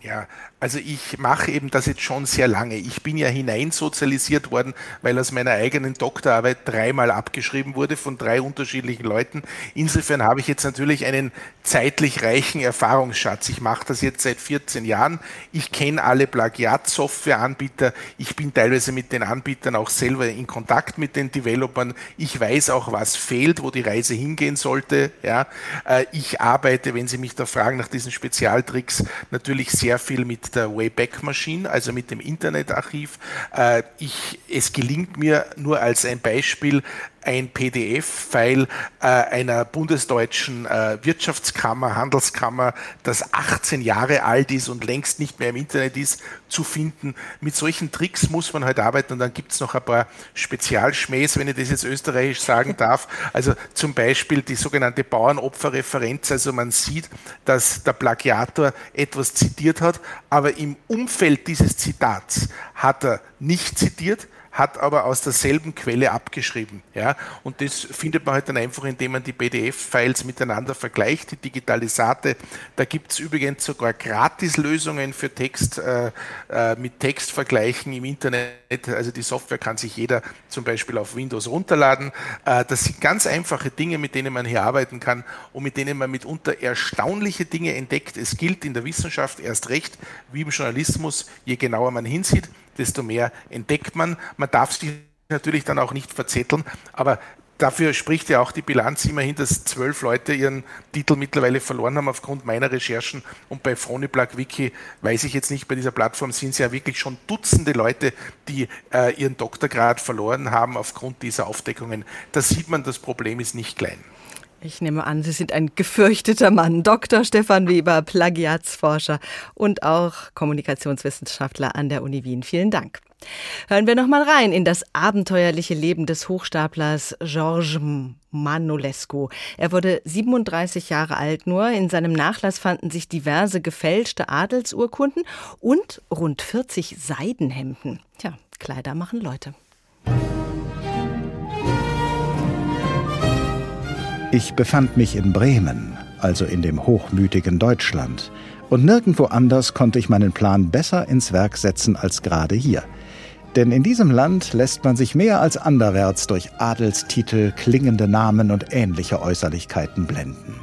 Ja, also ich mache eben das jetzt schon sehr lange. Ich bin ja hineinsozialisiert worden, weil aus meiner eigenen Doktorarbeit dreimal abgeschrieben wurde von drei unterschiedlichen Leuten. Insofern habe ich jetzt natürlich einen zeitlich reichen Erfahrungsschatz. Ich mache das jetzt seit 14 Jahren. Ich kenne alle Plagiat-Software-Anbieter. Ich bin teilweise mit den Anbietern auch selber in Kontakt mit den Developern. Ich weiß auch, was fehlt, wo die Reise hingehen sollte. Ja, äh, ich arbeite, wenn Sie mich da fragen nach diesen Spezialtricks, natürlich sehr viel mit der Wayback Machine, also mit dem Internetarchiv. Äh, ich, es gelingt mir nur als ein Beispiel, ein PDF-File äh, einer bundesdeutschen äh, Wirtschaftskammer, Handelskammer, das 18 Jahre alt ist und längst nicht mehr im Internet ist, zu finden. Mit solchen Tricks muss man halt arbeiten und dann gibt es noch ein paar Spezialschmähs, wenn ich das jetzt österreichisch sagen darf. Also zum Beispiel die sogenannte Bauernopferreferenz. Also man sieht, dass der Plagiator etwas zitiert hat, aber im Umfeld dieses Zitats hat er nicht zitiert, hat aber aus derselben Quelle abgeschrieben. Ja? Und das findet man halt dann einfach, indem man die PDF-Files miteinander vergleicht, die Digitalisate. Da gibt es übrigens sogar Gratislösungen für Text äh, äh, mit Textvergleichen im Internet. Also die Software kann sich jeder zum Beispiel auf Windows runterladen. Äh, das sind ganz einfache Dinge, mit denen man hier arbeiten kann und mit denen man mitunter erstaunliche Dinge entdeckt. Es gilt in der Wissenschaft erst recht, wie im Journalismus, je genauer man hinsieht, desto mehr entdeckt man. Man darf sich natürlich dann auch nicht verzetteln, aber Dafür spricht ja auch die Bilanz immerhin, dass zwölf Leute ihren Titel mittlerweile verloren haben aufgrund meiner Recherchen. Und bei Phoniplug Wiki, weiß ich jetzt nicht, bei dieser Plattform sind es ja wirklich schon Dutzende Leute, die äh, ihren Doktorgrad verloren haben aufgrund dieser Aufdeckungen. Da sieht man, das Problem ist nicht klein. Ich nehme an, Sie sind ein gefürchteter Mann. Dr. Stefan Weber, Plagiatsforscher und auch Kommunikationswissenschaftler an der Uni Wien. Vielen Dank. Hören wir noch mal rein in das abenteuerliche Leben des Hochstaplers Georges Manolescu. Er wurde 37 Jahre alt nur. In seinem Nachlass fanden sich diverse gefälschte Adelsurkunden und rund 40 Seidenhemden. Tja, Kleider machen Leute. Ich befand mich in Bremen, also in dem hochmütigen Deutschland, und nirgendwo anders konnte ich meinen Plan besser ins Werk setzen als gerade hier. Denn in diesem Land lässt man sich mehr als anderwärts durch Adelstitel, klingende Namen und ähnliche Äußerlichkeiten blenden.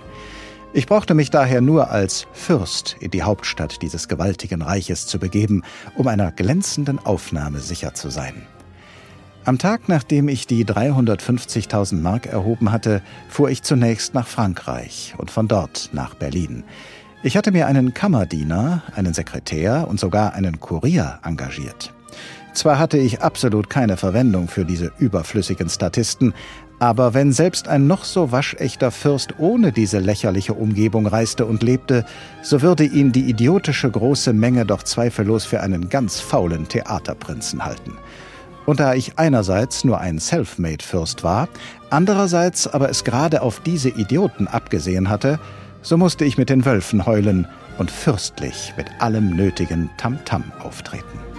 Ich brauchte mich daher nur als Fürst in die Hauptstadt dieses gewaltigen Reiches zu begeben, um einer glänzenden Aufnahme sicher zu sein. Am Tag, nachdem ich die 350.000 Mark erhoben hatte, fuhr ich zunächst nach Frankreich und von dort nach Berlin. Ich hatte mir einen Kammerdiener, einen Sekretär und sogar einen Kurier engagiert. Zwar hatte ich absolut keine Verwendung für diese überflüssigen Statisten, aber wenn selbst ein noch so waschechter Fürst ohne diese lächerliche Umgebung reiste und lebte, so würde ihn die idiotische große Menge doch zweifellos für einen ganz faulen Theaterprinzen halten. Und da ich einerseits nur ein Selfmade-Fürst war, andererseits aber es gerade auf diese Idioten abgesehen hatte, so musste ich mit den Wölfen heulen und fürstlich mit allem nötigen Tamtam -Tam auftreten.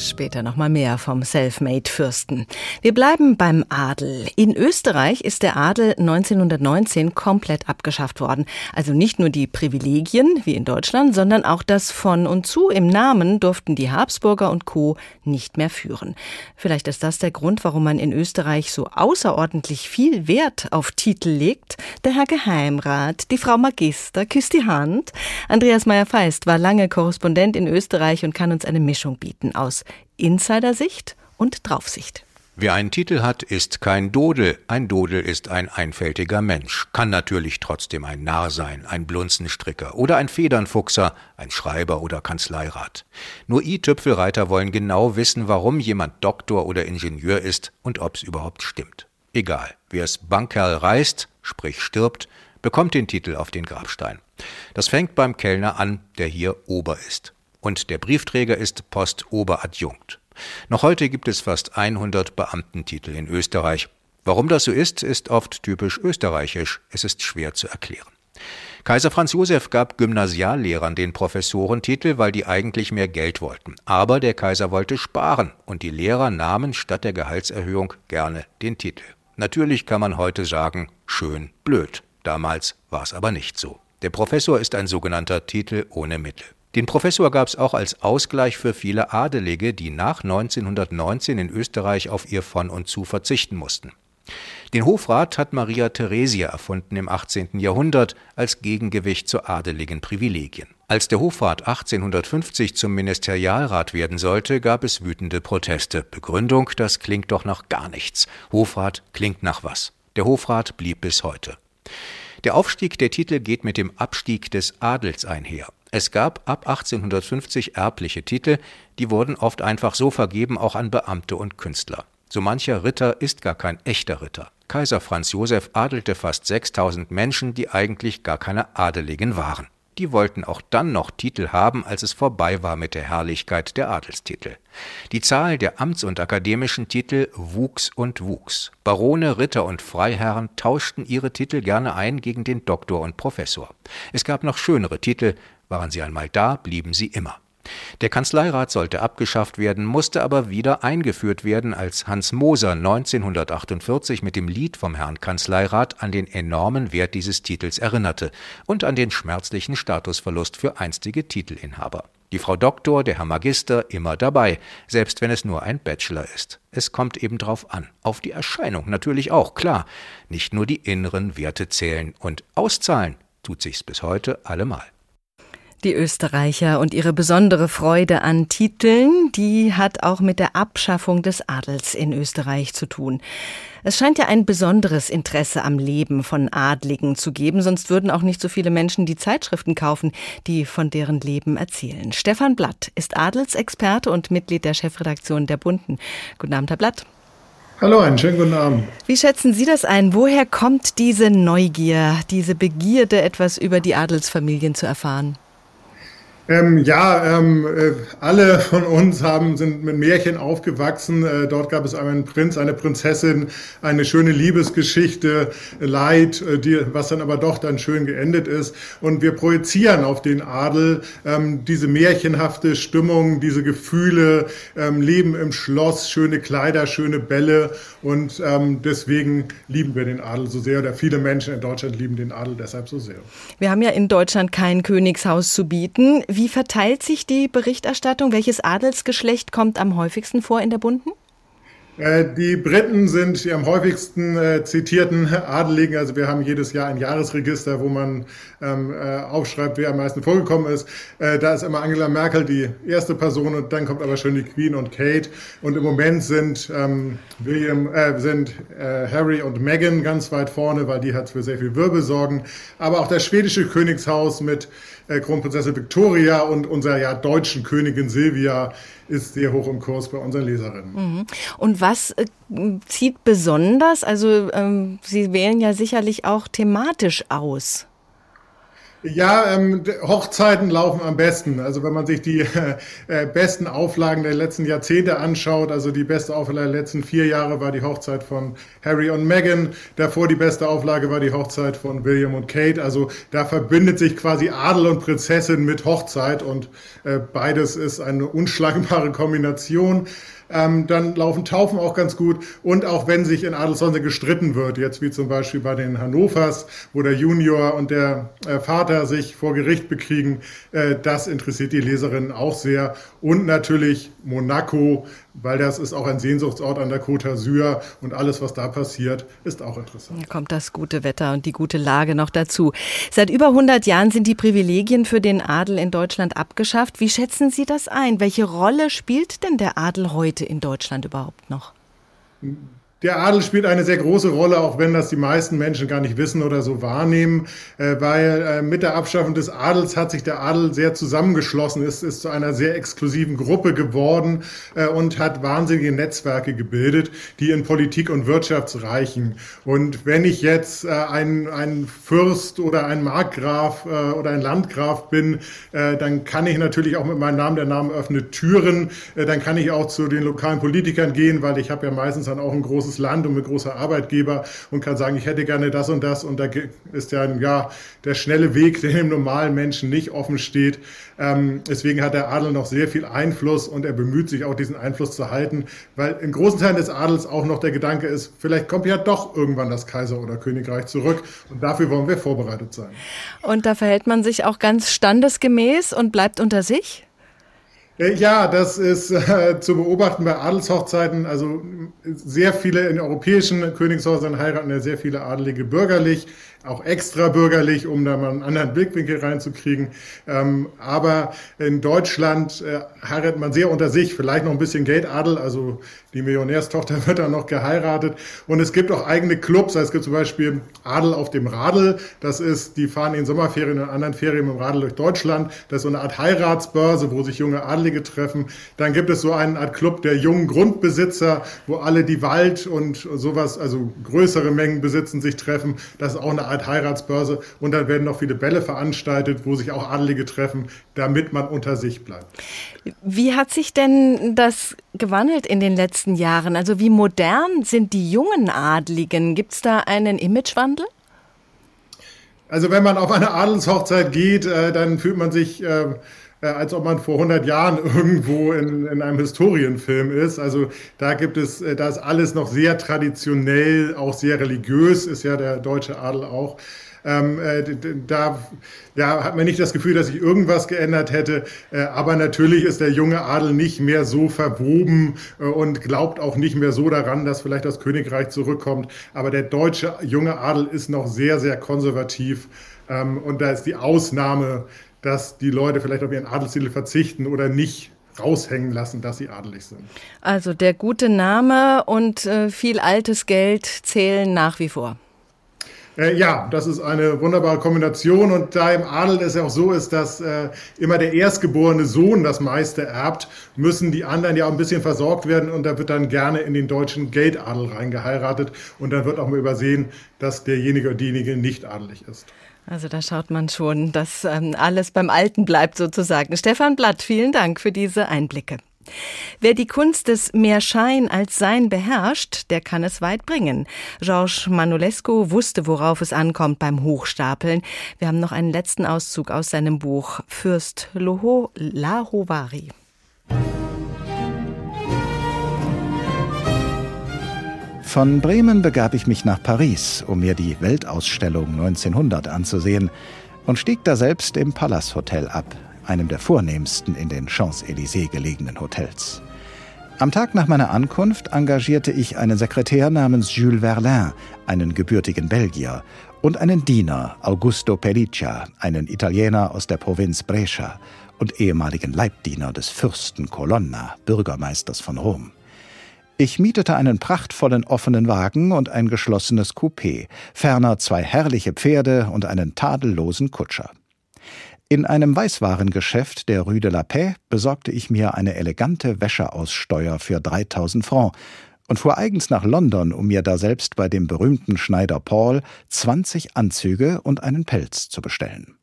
Später noch mal mehr vom Selfmade-Fürsten. Wir bleiben beim Adel. In Österreich ist der Adel 1919 komplett abgeschafft worden. Also nicht nur die Privilegien wie in Deutschland, sondern auch das von und zu im Namen durften die Habsburger und Co. nicht mehr führen. Vielleicht ist das der Grund, warum man in Österreich so außerordentlich viel Wert auf Titel legt. Der Herr Geheimrat, die Frau Magister, küsst die Hand. Andreas Meyer-Feist war lange Korrespondent in Österreich und kann uns eine Mischung bieten aus Insidersicht und Draufsicht. Wer einen Titel hat, ist kein Dodel. Ein Dodel ist ein einfältiger Mensch, kann natürlich trotzdem ein Narr sein, ein Blunzenstricker oder ein Federnfuchser, ein Schreiber oder Kanzleirat. Nur i-Tüpfelreiter wollen genau wissen, warum jemand Doktor oder Ingenieur ist und ob's überhaupt stimmt. Egal, wer's Bankerl reißt, sprich stirbt, bekommt den Titel auf den Grabstein. Das fängt beim Kellner an, der hier Ober ist. Und der Briefträger ist Postoberadjunkt. Noch heute gibt es fast 100 Beamtentitel in Österreich. Warum das so ist, ist oft typisch österreichisch. Es ist schwer zu erklären. Kaiser Franz Josef gab Gymnasiallehrern den Professorentitel, weil die eigentlich mehr Geld wollten. Aber der Kaiser wollte sparen und die Lehrer nahmen statt der Gehaltserhöhung gerne den Titel. Natürlich kann man heute sagen, schön blöd. Damals war es aber nicht so. Der Professor ist ein sogenannter Titel ohne Mittel. Den Professor gab es auch als Ausgleich für viele Adelige, die nach 1919 in Österreich auf ihr von und zu verzichten mussten. Den Hofrat hat Maria Theresia erfunden im 18. Jahrhundert als Gegengewicht zu adeligen Privilegien. Als der Hofrat 1850 zum Ministerialrat werden sollte, gab es wütende Proteste. Begründung, das klingt doch nach gar nichts. Hofrat klingt nach was. Der Hofrat blieb bis heute. Der Aufstieg der Titel geht mit dem Abstieg des Adels einher. Es gab ab 1850 erbliche Titel, die wurden oft einfach so vergeben, auch an Beamte und Künstler. So mancher Ritter ist gar kein echter Ritter. Kaiser Franz Josef adelte fast 6000 Menschen, die eigentlich gar keine Adeligen waren die wollten auch dann noch Titel haben, als es vorbei war mit der Herrlichkeit der Adelstitel. Die Zahl der Amts- und akademischen Titel wuchs und wuchs. Barone, Ritter und Freiherren tauschten ihre Titel gerne ein gegen den Doktor und Professor. Es gab noch schönere Titel, waren sie einmal da, blieben sie immer. Der Kanzleirat sollte abgeschafft werden, musste aber wieder eingeführt werden, als Hans Moser 1948 mit dem Lied vom Herrn Kanzleirat an den enormen Wert dieses Titels erinnerte und an den schmerzlichen Statusverlust für einstige Titelinhaber. Die Frau Doktor, der Herr Magister immer dabei, selbst wenn es nur ein Bachelor ist. Es kommt eben drauf an. Auf die Erscheinung natürlich auch, klar. Nicht nur die inneren Werte zählen und auszahlen tut sich's bis heute allemal. Die Österreicher und ihre besondere Freude an Titeln, die hat auch mit der Abschaffung des Adels in Österreich zu tun. Es scheint ja ein besonderes Interesse am Leben von Adligen zu geben, sonst würden auch nicht so viele Menschen die Zeitschriften kaufen, die von deren Leben erzählen. Stefan Blatt ist Adelsexperte und Mitglied der Chefredaktion der Bunden. Guten Abend, Herr Blatt. Hallo, einen schönen guten Abend. Wie schätzen Sie das ein? Woher kommt diese Neugier, diese Begierde, etwas über die Adelsfamilien zu erfahren? Ähm, ja, ähm, äh, alle von uns haben, sind mit Märchen aufgewachsen. Äh, dort gab es einen Prinz, eine Prinzessin, eine schöne Liebesgeschichte, Leid, äh, die, was dann aber doch dann schön geendet ist. Und wir projizieren auf den Adel ähm, diese märchenhafte Stimmung, diese Gefühle, ähm, Leben im Schloss, schöne Kleider, schöne Bälle. Und ähm, deswegen lieben wir den Adel so sehr. Oder viele Menschen in Deutschland lieben den Adel deshalb so sehr. Wir haben ja in Deutschland kein Königshaus zu bieten. Wie verteilt sich die Berichterstattung? Welches Adelsgeschlecht kommt am häufigsten vor in der Bunden? Äh, die Briten sind die am häufigsten äh, zitierten Adeligen. Also wir haben jedes Jahr ein Jahresregister, wo man ähm, äh, aufschreibt, wer am meisten vorgekommen ist. Äh, da ist immer Angela Merkel die erste Person und dann kommt aber schon die Queen und Kate. Und im Moment sind ähm, William, äh, sind äh, Harry und Meghan ganz weit vorne, weil die hat für sehr viel Wirbel sorgen. Aber auch das schwedische Königshaus mit Kronprinzessin Victoria und unserer ja deutschen Königin Silvia ist sehr hoch im Kurs bei unseren Leserinnen. Mhm. Und was äh, zieht besonders? Also ähm, Sie wählen ja sicherlich auch thematisch aus. Ja, ähm, Hochzeiten laufen am besten. Also wenn man sich die äh, besten Auflagen der letzten Jahrzehnte anschaut, also die beste Auflage der letzten vier Jahre war die Hochzeit von Harry und Meghan. Davor die beste Auflage war die Hochzeit von William und Kate. Also da verbindet sich quasi Adel und Prinzessin mit Hochzeit und äh, beides ist eine unschlagbare Kombination. Ähm, dann laufen Taufen auch ganz gut. Und auch wenn sich in Adelshonse gestritten wird, jetzt wie zum Beispiel bei den Hannovers, wo der Junior und der äh, Vater sich vor Gericht bekriegen, äh, das interessiert die Leserinnen auch sehr. Und natürlich Monaco, weil das ist auch ein Sehnsuchtsort an der Côte d'Azur und alles, was da passiert, ist auch interessant. Hier kommt das gute Wetter und die gute Lage noch dazu. Seit über 100 Jahren sind die Privilegien für den Adel in Deutschland abgeschafft. Wie schätzen Sie das ein? Welche Rolle spielt denn der Adel heute in Deutschland überhaupt noch? Der Adel spielt eine sehr große Rolle, auch wenn das die meisten Menschen gar nicht wissen oder so wahrnehmen, äh, weil äh, mit der Abschaffung des Adels hat sich der Adel sehr zusammengeschlossen, ist, ist zu einer sehr exklusiven Gruppe geworden äh, und hat wahnsinnige Netzwerke gebildet, die in Politik und Wirtschaft reichen. Und wenn ich jetzt ein, ein Fürst oder ein Markgraf oder ein Landgraf bin, dann kann ich natürlich auch mit meinem Namen, der Name öffnet Türen, dann kann ich auch zu den lokalen Politikern gehen, weil ich habe ja meistens dann auch ein großes großes Land und mit großer Arbeitgeber und kann sagen, ich hätte gerne das und das. Und da ist ja, ja der schnelle Weg, der dem normalen Menschen nicht offen steht. Ähm, deswegen hat der Adel noch sehr viel Einfluss und er bemüht sich auch, diesen Einfluss zu halten, weil in großen Teilen des Adels auch noch der Gedanke ist, vielleicht kommt ja doch irgendwann das Kaiser- oder Königreich zurück. Und dafür wollen wir vorbereitet sein. Und da verhält man sich auch ganz standesgemäß und bleibt unter sich? Äh, ja, das ist äh, zu beobachten bei Adelshochzeiten. Also sehr viele in europäischen Königshäusern heiraten ja sehr viele Adelige bürgerlich auch extra bürgerlich, um da mal einen anderen Blickwinkel reinzukriegen. Ähm, aber in Deutschland äh, heiratet man sehr unter sich, vielleicht noch ein bisschen Geldadel, also die Millionärstochter wird dann noch geheiratet. Und es gibt auch eigene Clubs, also es gibt zum Beispiel Adel auf dem Radl, das ist, die fahren in Sommerferien und anderen Ferien mit dem Radl durch Deutschland. Das ist so eine Art Heiratsbörse, wo sich junge Adelige treffen. Dann gibt es so eine Art Club der jungen Grundbesitzer, wo alle, die Wald und sowas, also größere Mengen besitzen, sich treffen. Das ist auch eine Art Heiratsbörse und dann werden noch viele Bälle veranstaltet, wo sich auch Adelige treffen, damit man unter sich bleibt. Wie hat sich denn das gewandelt in den letzten Jahren? Also wie modern sind die jungen Adligen? Gibt es da einen Imagewandel? Also wenn man auf eine Adelshochzeit geht, äh, dann fühlt man sich äh, äh, als ob man vor 100 Jahren irgendwo in, in einem Historienfilm ist. Also da gibt es, äh, da ist alles noch sehr traditionell, auch sehr religiös, ist ja der deutsche Adel auch. Ähm, äh, da ja, hat man nicht das Gefühl, dass sich irgendwas geändert hätte. Äh, aber natürlich ist der junge Adel nicht mehr so verwoben äh, und glaubt auch nicht mehr so daran, dass vielleicht das Königreich zurückkommt. Aber der deutsche junge Adel ist noch sehr, sehr konservativ. Ähm, und da ist die Ausnahme dass die Leute vielleicht auf ihren Adelstitel verzichten oder nicht raushängen lassen, dass sie adelig sind. Also der gute Name und äh, viel altes Geld zählen nach wie vor. Äh, ja, das ist eine wunderbare Kombination und da im Adel es ja auch so ist, dass äh, immer der erstgeborene Sohn das meiste erbt, müssen die anderen ja auch ein bisschen versorgt werden und da wird dann gerne in den deutschen Geldadel reingeheiratet und dann wird auch mal übersehen, dass derjenige oder diejenige nicht adelig ist. Also da schaut man schon, dass ähm, alles beim Alten bleibt sozusagen. Stefan Blatt, vielen Dank für diese Einblicke. Wer die Kunst des mehr Schein als Sein beherrscht, der kann es weit bringen. Georges Manolescu wusste, worauf es ankommt beim Hochstapeln. Wir haben noch einen letzten Auszug aus seinem Buch Fürst Loho Lahovari. Von Bremen begab ich mich nach Paris, um mir die Weltausstellung 1900 anzusehen und stieg da selbst im Palace Hotel ab, einem der vornehmsten in den Champs-Élysées gelegenen Hotels. Am Tag nach meiner Ankunft engagierte ich einen Sekretär namens Jules Verlin, einen gebürtigen Belgier, und einen Diener, Augusto Pelliccia, einen Italiener aus der Provinz Brescia und ehemaligen Leibdiener des Fürsten Colonna, Bürgermeisters von Rom. Ich mietete einen prachtvollen offenen Wagen und ein geschlossenes Coupé, ferner zwei herrliche Pferde und einen tadellosen Kutscher. In einem Weißwarengeschäft der Rue de la Paix besorgte ich mir eine elegante Wäscheaussteuer für 3000 Francs und fuhr eigens nach London, um mir daselbst bei dem berühmten Schneider Paul 20 Anzüge und einen Pelz zu bestellen.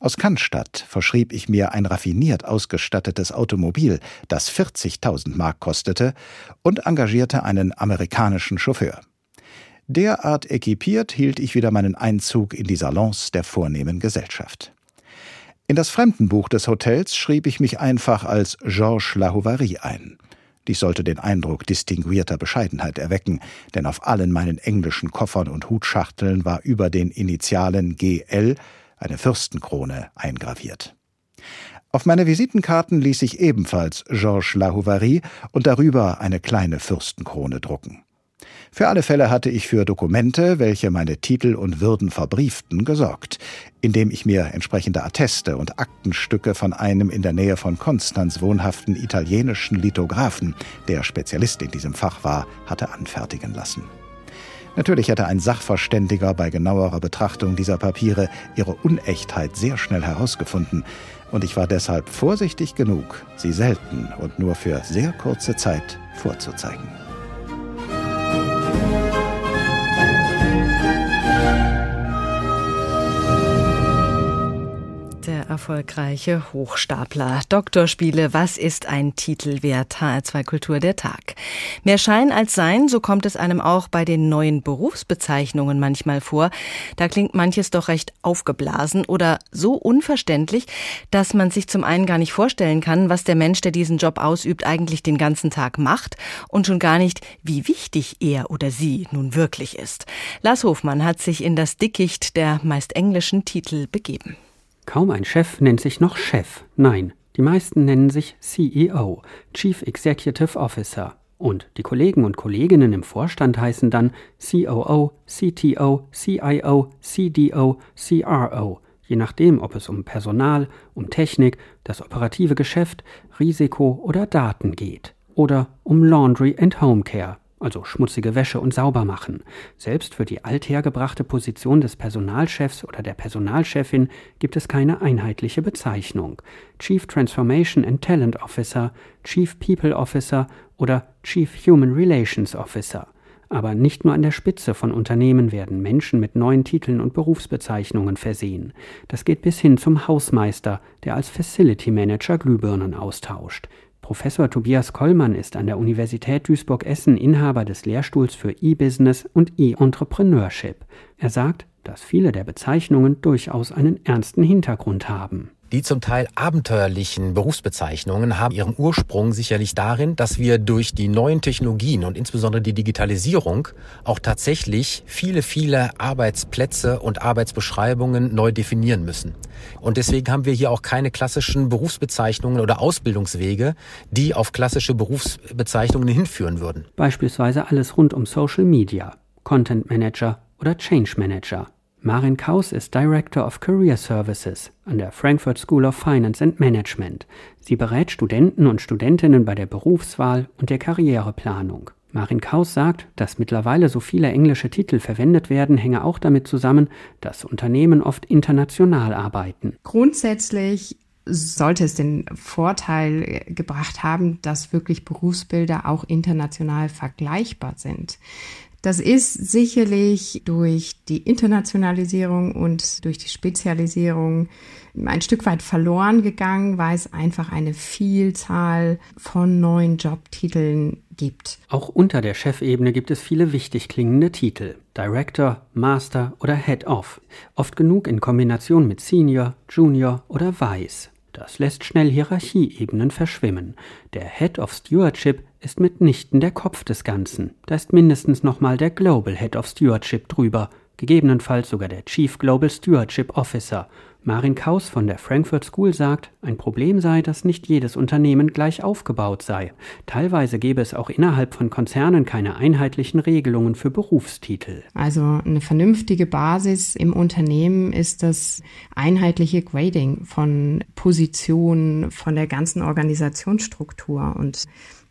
Aus Cannstatt verschrieb ich mir ein raffiniert ausgestattetes Automobil, das 40.000 Mark kostete, und engagierte einen amerikanischen Chauffeur. Derart equipiert hielt ich wieder meinen Einzug in die Salons der vornehmen Gesellschaft. In das Fremdenbuch des Hotels schrieb ich mich einfach als Georges Lahouvary ein. Dies sollte den Eindruck distinguierter Bescheidenheit erwecken, denn auf allen meinen englischen Koffern und Hutschachteln war über den Initialen GL eine Fürstenkrone eingraviert. Auf meine Visitenkarten ließ ich ebenfalls Georges Lahouvary und darüber eine kleine Fürstenkrone drucken. Für alle Fälle hatte ich für Dokumente, welche meine Titel und Würden verbrieften, gesorgt, indem ich mir entsprechende Atteste und Aktenstücke von einem in der Nähe von Konstanz wohnhaften italienischen Lithographen, der Spezialist in diesem Fach war, hatte anfertigen lassen. Natürlich hätte ein Sachverständiger bei genauerer Betrachtung dieser Papiere ihre Unechtheit sehr schnell herausgefunden, und ich war deshalb vorsichtig genug, sie selten und nur für sehr kurze Zeit vorzuzeigen. Erfolgreiche Hochstapler. Doktorspiele, was ist ein Titel wert? HR2 Kultur der Tag. Mehr Schein als Sein, so kommt es einem auch bei den neuen Berufsbezeichnungen manchmal vor. Da klingt manches doch recht aufgeblasen oder so unverständlich, dass man sich zum einen gar nicht vorstellen kann, was der Mensch, der diesen Job ausübt, eigentlich den ganzen Tag macht und schon gar nicht, wie wichtig er oder sie nun wirklich ist. Lars Hofmann hat sich in das Dickicht der meist englischen Titel begeben. Kaum ein Chef nennt sich noch Chef. Nein, die meisten nennen sich CEO, Chief Executive Officer. Und die Kollegen und Kolleginnen im Vorstand heißen dann COO, CTO, CIO, CDO, CRO, je nachdem, ob es um Personal, um Technik, das operative Geschäft, Risiko oder Daten geht. Oder um Laundry and Home Care also schmutzige Wäsche und sauber machen. Selbst für die althergebrachte Position des Personalchefs oder der Personalchefin gibt es keine einheitliche Bezeichnung. Chief Transformation and Talent Officer, Chief People Officer oder Chief Human Relations Officer. Aber nicht nur an der Spitze von Unternehmen werden Menschen mit neuen Titeln und Berufsbezeichnungen versehen. Das geht bis hin zum Hausmeister, der als Facility Manager Glühbirnen austauscht. Professor Tobias Kollmann ist an der Universität Duisburg-Essen Inhaber des Lehrstuhls für E-Business und E-Entrepreneurship. Er sagt, dass viele der Bezeichnungen durchaus einen ernsten Hintergrund haben. Die zum Teil abenteuerlichen Berufsbezeichnungen haben ihren Ursprung sicherlich darin, dass wir durch die neuen Technologien und insbesondere die Digitalisierung auch tatsächlich viele, viele Arbeitsplätze und Arbeitsbeschreibungen neu definieren müssen. Und deswegen haben wir hier auch keine klassischen Berufsbezeichnungen oder Ausbildungswege, die auf klassische Berufsbezeichnungen hinführen würden. Beispielsweise alles rund um Social Media, Content Manager oder Change Manager. Marin Kaus ist Director of Career Services an der Frankfurt School of Finance and Management. Sie berät Studenten und Studentinnen bei der Berufswahl und der Karriereplanung. Marin Kaus sagt, dass mittlerweile so viele englische Titel verwendet werden, hänge auch damit zusammen, dass Unternehmen oft international arbeiten. Grundsätzlich sollte es den Vorteil gebracht haben, dass wirklich Berufsbilder auch international vergleichbar sind. Das ist sicherlich durch die Internationalisierung und durch die Spezialisierung ein Stück weit verloren gegangen, weil es einfach eine Vielzahl von neuen Jobtiteln gibt. Auch unter der Chefebene gibt es viele wichtig klingende Titel. Director, Master oder Head of. Oft genug in Kombination mit Senior, Junior oder Vice. Das lässt schnell Hierarchieebenen verschwimmen. Der Head of Stewardship ist mitnichten der Kopf des Ganzen. Da ist mindestens nochmal der Global Head of Stewardship drüber, gegebenenfalls sogar der Chief Global Stewardship Officer. Marin Kaus von der Frankfurt School sagt, ein Problem sei, dass nicht jedes Unternehmen gleich aufgebaut sei. Teilweise gäbe es auch innerhalb von Konzernen keine einheitlichen Regelungen für Berufstitel. Also eine vernünftige Basis im Unternehmen ist das einheitliche Grading von Positionen, von der ganzen Organisationsstruktur und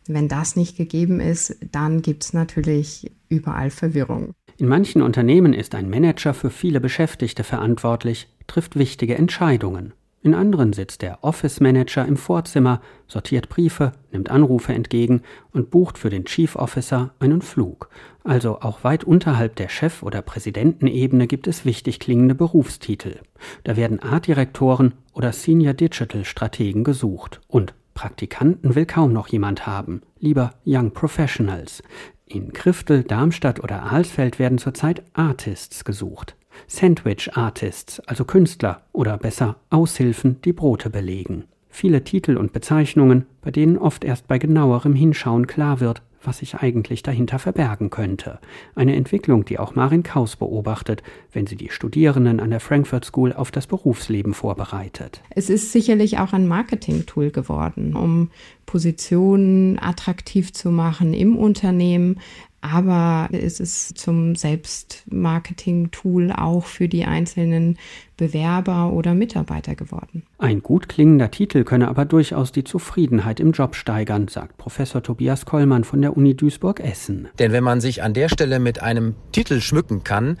wenn das nicht gegeben ist, dann gibt es natürlich überall Verwirrung. In manchen Unternehmen ist ein Manager für viele Beschäftigte verantwortlich, trifft wichtige Entscheidungen. In anderen sitzt der Office Manager im Vorzimmer, sortiert Briefe, nimmt Anrufe entgegen und bucht für den Chief Officer einen Flug. Also auch weit unterhalb der Chef- oder Präsidentenebene gibt es wichtig klingende Berufstitel. Da werden Artdirektoren oder Senior Digital Strategen gesucht. Und Praktikanten will kaum noch jemand haben. Lieber Young Professionals. In Kriftel, Darmstadt oder Alsfeld werden zurzeit Artists gesucht. Sandwich Artists, also Künstler oder besser Aushilfen, die Brote belegen. Viele Titel und Bezeichnungen, bei denen oft erst bei genauerem Hinschauen klar wird, was sich eigentlich dahinter verbergen könnte. Eine Entwicklung, die auch Marin Kaus beobachtet, wenn sie die Studierenden an der Frankfurt School auf das Berufsleben vorbereitet. Es ist sicherlich auch ein Marketing-Tool geworden, um Positionen attraktiv zu machen im Unternehmen, aber es ist zum Selbstmarketing-Tool auch für die einzelnen Bewerber oder Mitarbeiter geworden. Ein gut klingender Titel könne aber durchaus die Zufriedenheit im Job steigern, sagt Professor Tobias Kollmann von der Uni Duisburg-Essen. Denn wenn man sich an der Stelle mit einem Titel schmücken kann,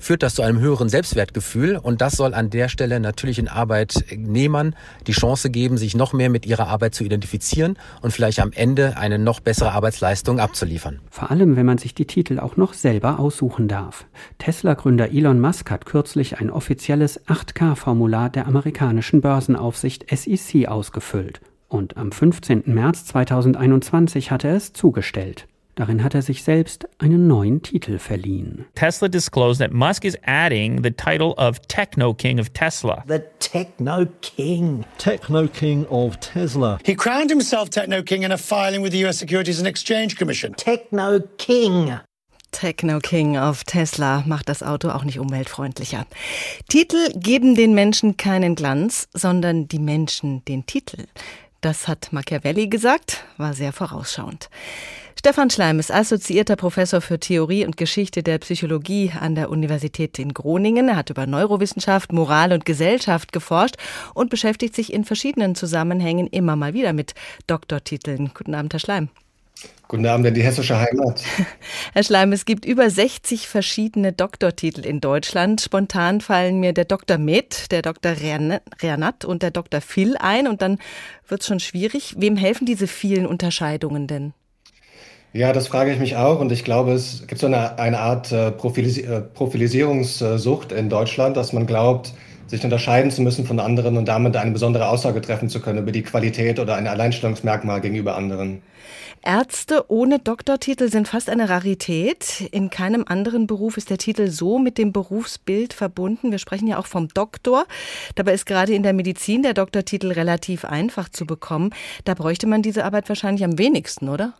führt das zu einem höheren Selbstwertgefühl und das soll an der Stelle natürlich den Arbeitnehmern die Chance geben, sich noch mehr mit ihrer Arbeit zu identifizieren und vielleicht am Ende eine noch bessere Arbeitsleistung abzuliefern. Vor allem, wenn man sich die Titel auch noch selber aussuchen darf. Tesla-Gründer Elon Musk hat kürzlich ein offizielles 8K-Formular der amerikanischen Börsenaufsicht SEC ausgefüllt und am 15. März 2021 hat er es zugestellt. Darin hat er sich selbst einen neuen Titel verliehen. Tesla disclosed that Musk is adding the title of Techno King of Tesla. The Techno King. Techno King of Tesla. He crowned himself Techno King in a filing with the US Securities and Exchange Commission. Techno King. Techno King of Tesla macht das Auto auch nicht umweltfreundlicher. Titel geben den Menschen keinen Glanz, sondern die Menschen den Titel. Das hat Machiavelli gesagt, war sehr vorausschauend. Stefan Schleim ist assoziierter Professor für Theorie und Geschichte der Psychologie an der Universität in Groningen. Er hat über Neurowissenschaft, Moral und Gesellschaft geforscht und beschäftigt sich in verschiedenen Zusammenhängen immer mal wieder mit Doktortiteln. Guten Abend, Herr Schleim. Guten Abend in die hessische Heimat. Herr Schleim, es gibt über 60 verschiedene Doktortitel in Deutschland. Spontan fallen mir der Dr. Med, der Dr. Renat und der Dr. Phil ein und dann wird es schon schwierig. Wem helfen diese vielen Unterscheidungen denn? Ja, das frage ich mich auch und ich glaube, es gibt so eine, eine Art äh, äh, Profilisierungssucht in Deutschland, dass man glaubt, sich unterscheiden zu müssen von anderen und damit eine besondere Aussage treffen zu können über die Qualität oder ein Alleinstellungsmerkmal gegenüber anderen. Ärzte ohne Doktortitel sind fast eine Rarität. In keinem anderen Beruf ist der Titel so mit dem Berufsbild verbunden. Wir sprechen ja auch vom Doktor. Dabei ist gerade in der Medizin der Doktortitel relativ einfach zu bekommen. Da bräuchte man diese Arbeit wahrscheinlich am wenigsten, oder?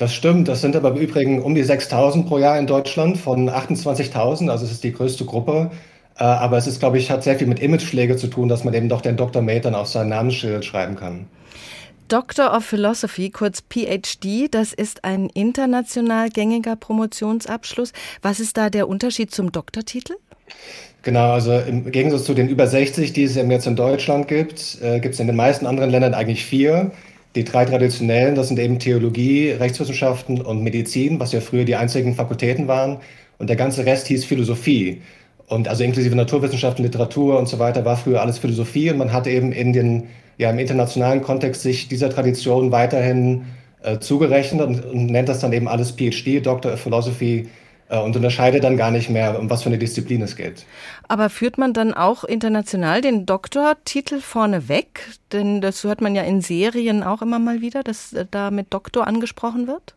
Das stimmt. Das sind aber im Übrigen um die 6000 pro Jahr in Deutschland von 28.000. Also es ist die größte Gruppe. Äh, aber es ist, glaube ich, hat sehr viel mit Imagepflege zu tun, dass man eben doch den Dr. Mate dann auf sein Namensschild schreiben kann. Doctor of Philosophy, kurz PhD, das ist ein international gängiger Promotionsabschluss. Was ist da der Unterschied zum Doktortitel? Genau, also im Gegensatz zu den über 60, die es jetzt in Deutschland gibt, äh, gibt es in den meisten anderen Ländern eigentlich vier. Die drei traditionellen, das sind eben Theologie, Rechtswissenschaften und Medizin, was ja früher die einzigen Fakultäten waren. Und der ganze Rest hieß Philosophie. Und also inklusive Naturwissenschaften, Literatur und so weiter war früher alles Philosophie. Und man hat eben in den, ja, im internationalen Kontext sich dieser Tradition weiterhin äh, zugerechnet und, und nennt das dann eben alles PhD, Doctor of Philosophy, und unterscheidet dann gar nicht mehr, um was für eine Disziplin es geht. Aber führt man dann auch international den Doktortitel vorne weg? Denn das hört man ja in Serien auch immer mal wieder, dass äh, da mit Doktor angesprochen wird.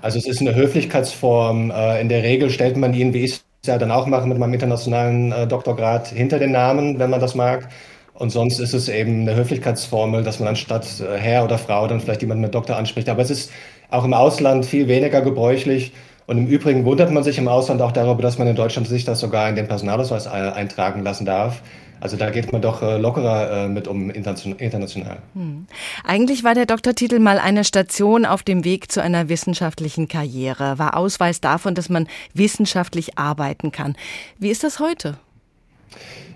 Also es ist eine Höflichkeitsform. Äh, in der Regel stellt man ihn, wie ich es ja dann auch mache, mit meinem internationalen Doktorgrad hinter den Namen, wenn man das mag. Und sonst ist es eben eine Höflichkeitsformel, dass man anstatt Herr oder Frau dann vielleicht jemanden mit Doktor anspricht. Aber es ist auch im Ausland viel weniger gebräuchlich. Und im Übrigen wundert man sich im Ausland auch darüber, dass man in Deutschland sich das sogar in den Personalausweis eintragen lassen darf. Also da geht man doch äh, lockerer äh, mit um international. Hm. Eigentlich war der Doktortitel mal eine Station auf dem Weg zu einer wissenschaftlichen Karriere, war Ausweis davon, dass man wissenschaftlich arbeiten kann. Wie ist das heute?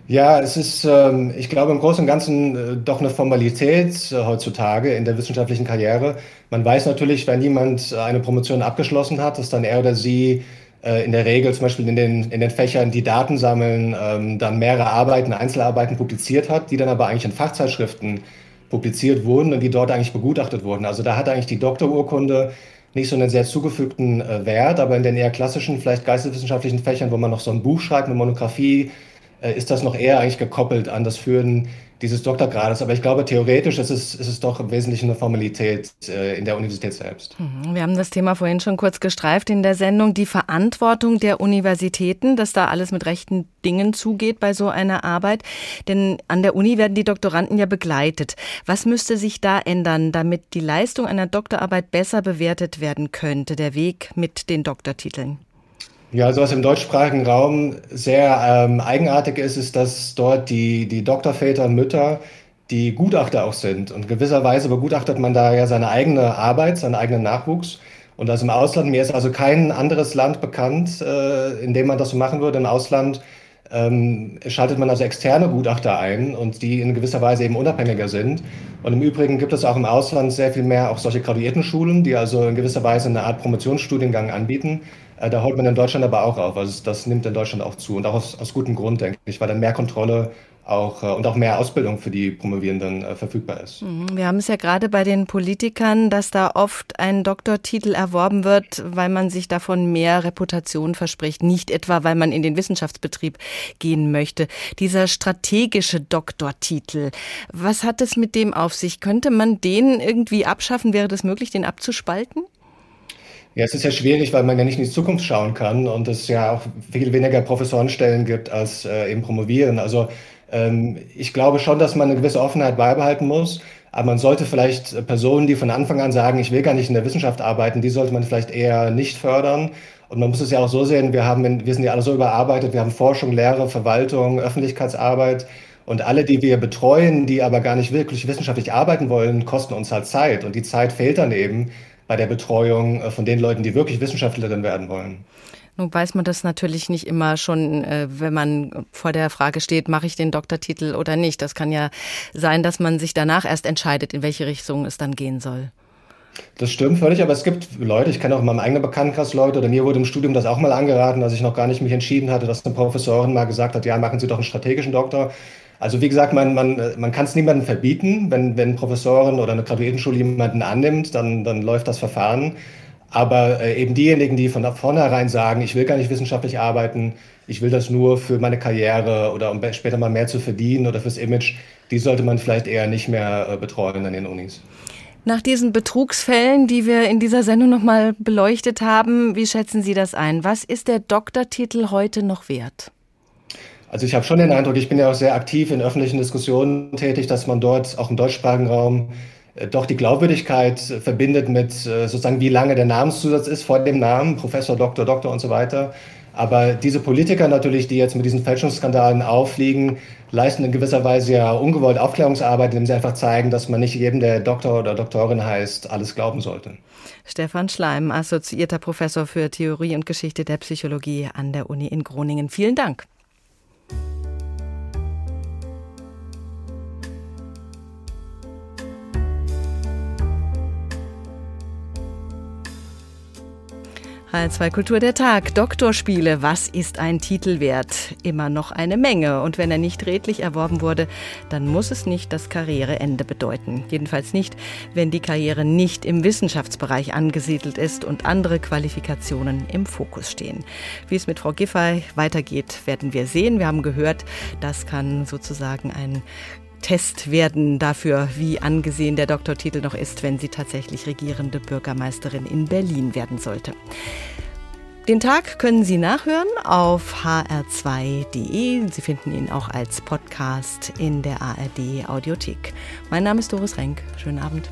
Ja, es ist, ähm, ich glaube, im Großen und Ganzen äh, doch eine Formalität äh, heutzutage in der wissenschaftlichen Karriere. Man weiß natürlich, wenn jemand eine Promotion abgeschlossen hat, dass dann er oder sie äh, in der Regel zum Beispiel in den, in den Fächern, die Daten sammeln, ähm, dann mehrere Arbeiten, Einzelarbeiten publiziert hat, die dann aber eigentlich in Fachzeitschriften publiziert wurden und die dort eigentlich begutachtet wurden. Also da hat eigentlich die Doktorurkunde nicht so einen sehr zugefügten äh, Wert, aber in den eher klassischen, vielleicht geisteswissenschaftlichen Fächern, wo man noch so ein Buch schreibt, eine Monographie, äh, ist das noch eher eigentlich gekoppelt an das Führen dieses Doktorgrades. Aber ich glaube, theoretisch ist es, ist es doch im Wesentlichen eine Formalität äh, in der Universität selbst. Mhm. Wir haben das Thema vorhin schon kurz gestreift in der Sendung. Die Verantwortung der Universitäten, dass da alles mit rechten Dingen zugeht bei so einer Arbeit. Denn an der Uni werden die Doktoranden ja begleitet. Was müsste sich da ändern, damit die Leistung einer Doktorarbeit besser bewertet werden könnte, der Weg mit den Doktortiteln? Ja, also was im deutschsprachigen Raum sehr ähm, eigenartig ist, ist, dass dort die, die Doktorväter und Mütter die Gutachter auch sind. Und gewisserweise begutachtet man da ja seine eigene Arbeit, seinen eigenen Nachwuchs. Und das im Ausland, mir ist also kein anderes Land bekannt, äh, in dem man das so machen würde. Im Ausland ähm, schaltet man also externe Gutachter ein und die in gewisser Weise eben unabhängiger sind. Und im Übrigen gibt es auch im Ausland sehr viel mehr auch solche Graduiertenschulen, die also in gewisser Weise eine Art Promotionsstudiengang anbieten. Äh, da holt man in Deutschland aber auch auf. Also das nimmt in Deutschland auch zu und auch aus, aus gutem Grund, denke ich, weil dann mehr Kontrolle auch äh, und auch mehr Ausbildung für die Promovierenden äh, verfügbar ist. Mhm. Wir haben es ja gerade bei den Politikern, dass da oft ein Doktortitel erworben wird, weil man sich davon mehr Reputation verspricht, nicht etwa, weil man in den Wissenschaftsbetrieb gehen möchte. Dieser strategische Doktortitel, was hat es mit dem auf sich? Könnte man den irgendwie abschaffen? Wäre das möglich, den abzuspalten? Ja, es ist ja schwierig, weil man ja nicht in die Zukunft schauen kann und es ja auch viel weniger Professorenstellen gibt als äh, eben Promovieren. Also ähm, ich glaube schon, dass man eine gewisse Offenheit beibehalten muss. Aber man sollte vielleicht Personen, die von Anfang an sagen, ich will gar nicht in der Wissenschaft arbeiten, die sollte man vielleicht eher nicht fördern. Und man muss es ja auch so sehen, wir, haben, wir sind ja alle so überarbeitet, wir haben Forschung, Lehre, Verwaltung, Öffentlichkeitsarbeit. Und alle, die wir betreuen, die aber gar nicht wirklich wissenschaftlich arbeiten wollen, kosten uns halt Zeit. Und die Zeit fehlt dann eben bei der Betreuung äh, von den Leuten, die wirklich Wissenschaftlerin werden wollen. Nun weiß man das natürlich nicht immer schon, äh, wenn man vor der Frage steht, mache ich den Doktortitel oder nicht. Das kann ja sein, dass man sich danach erst entscheidet, in welche Richtung es dann gehen soll. Das stimmt völlig, aber es gibt Leute, ich kenne auch in meinem eigenen Bekanntenkreis Leute, oder mir wurde im Studium das auch mal angeraten, als ich noch gar nicht mich entschieden hatte, dass eine Professorin mal gesagt hat, ja, machen Sie doch einen strategischen Doktor. Also wie gesagt, man, man, man kann es niemandem verbieten. Wenn, wenn Professorin oder eine Graduiertenschule jemanden annimmt, dann, dann läuft das Verfahren. Aber äh, eben diejenigen, die von vornherein sagen, ich will gar nicht wissenschaftlich arbeiten, ich will das nur für meine Karriere oder um später mal mehr zu verdienen oder fürs Image, die sollte man vielleicht eher nicht mehr äh, betreuen an den Unis. Nach diesen Betrugsfällen, die wir in dieser Sendung nochmal beleuchtet haben, wie schätzen Sie das ein? Was ist der Doktortitel heute noch wert? Also ich habe schon den Eindruck, ich bin ja auch sehr aktiv in öffentlichen Diskussionen tätig, dass man dort auch im deutschsprachigen Raum äh, doch die Glaubwürdigkeit verbindet mit äh, sozusagen, wie lange der Namenszusatz ist vor dem Namen, Professor, Doktor, Doktor und so weiter. Aber diese Politiker natürlich, die jetzt mit diesen Fälschungsskandalen auffliegen, leisten in gewisser Weise ja ungewollt Aufklärungsarbeit, indem sie einfach zeigen, dass man nicht jedem, der Doktor oder Doktorin heißt, alles glauben sollte. Stefan Schleim, assoziierter Professor für Theorie und Geschichte der Psychologie an der Uni in Groningen. Vielen Dank. H2 Kultur der Tag. Doktorspiele. Was ist ein Titel wert? Immer noch eine Menge. Und wenn er nicht redlich erworben wurde, dann muss es nicht das Karriereende bedeuten. Jedenfalls nicht, wenn die Karriere nicht im Wissenschaftsbereich angesiedelt ist und andere Qualifikationen im Fokus stehen. Wie es mit Frau Giffey weitergeht, werden wir sehen. Wir haben gehört, das kann sozusagen ein Test werden dafür, wie angesehen der Doktortitel noch ist, wenn sie tatsächlich regierende Bürgermeisterin in Berlin werden sollte. Den Tag können Sie nachhören auf hr2.de. Sie finden ihn auch als Podcast in der ARD Audiothek. Mein Name ist Doris Renk. Schönen Abend.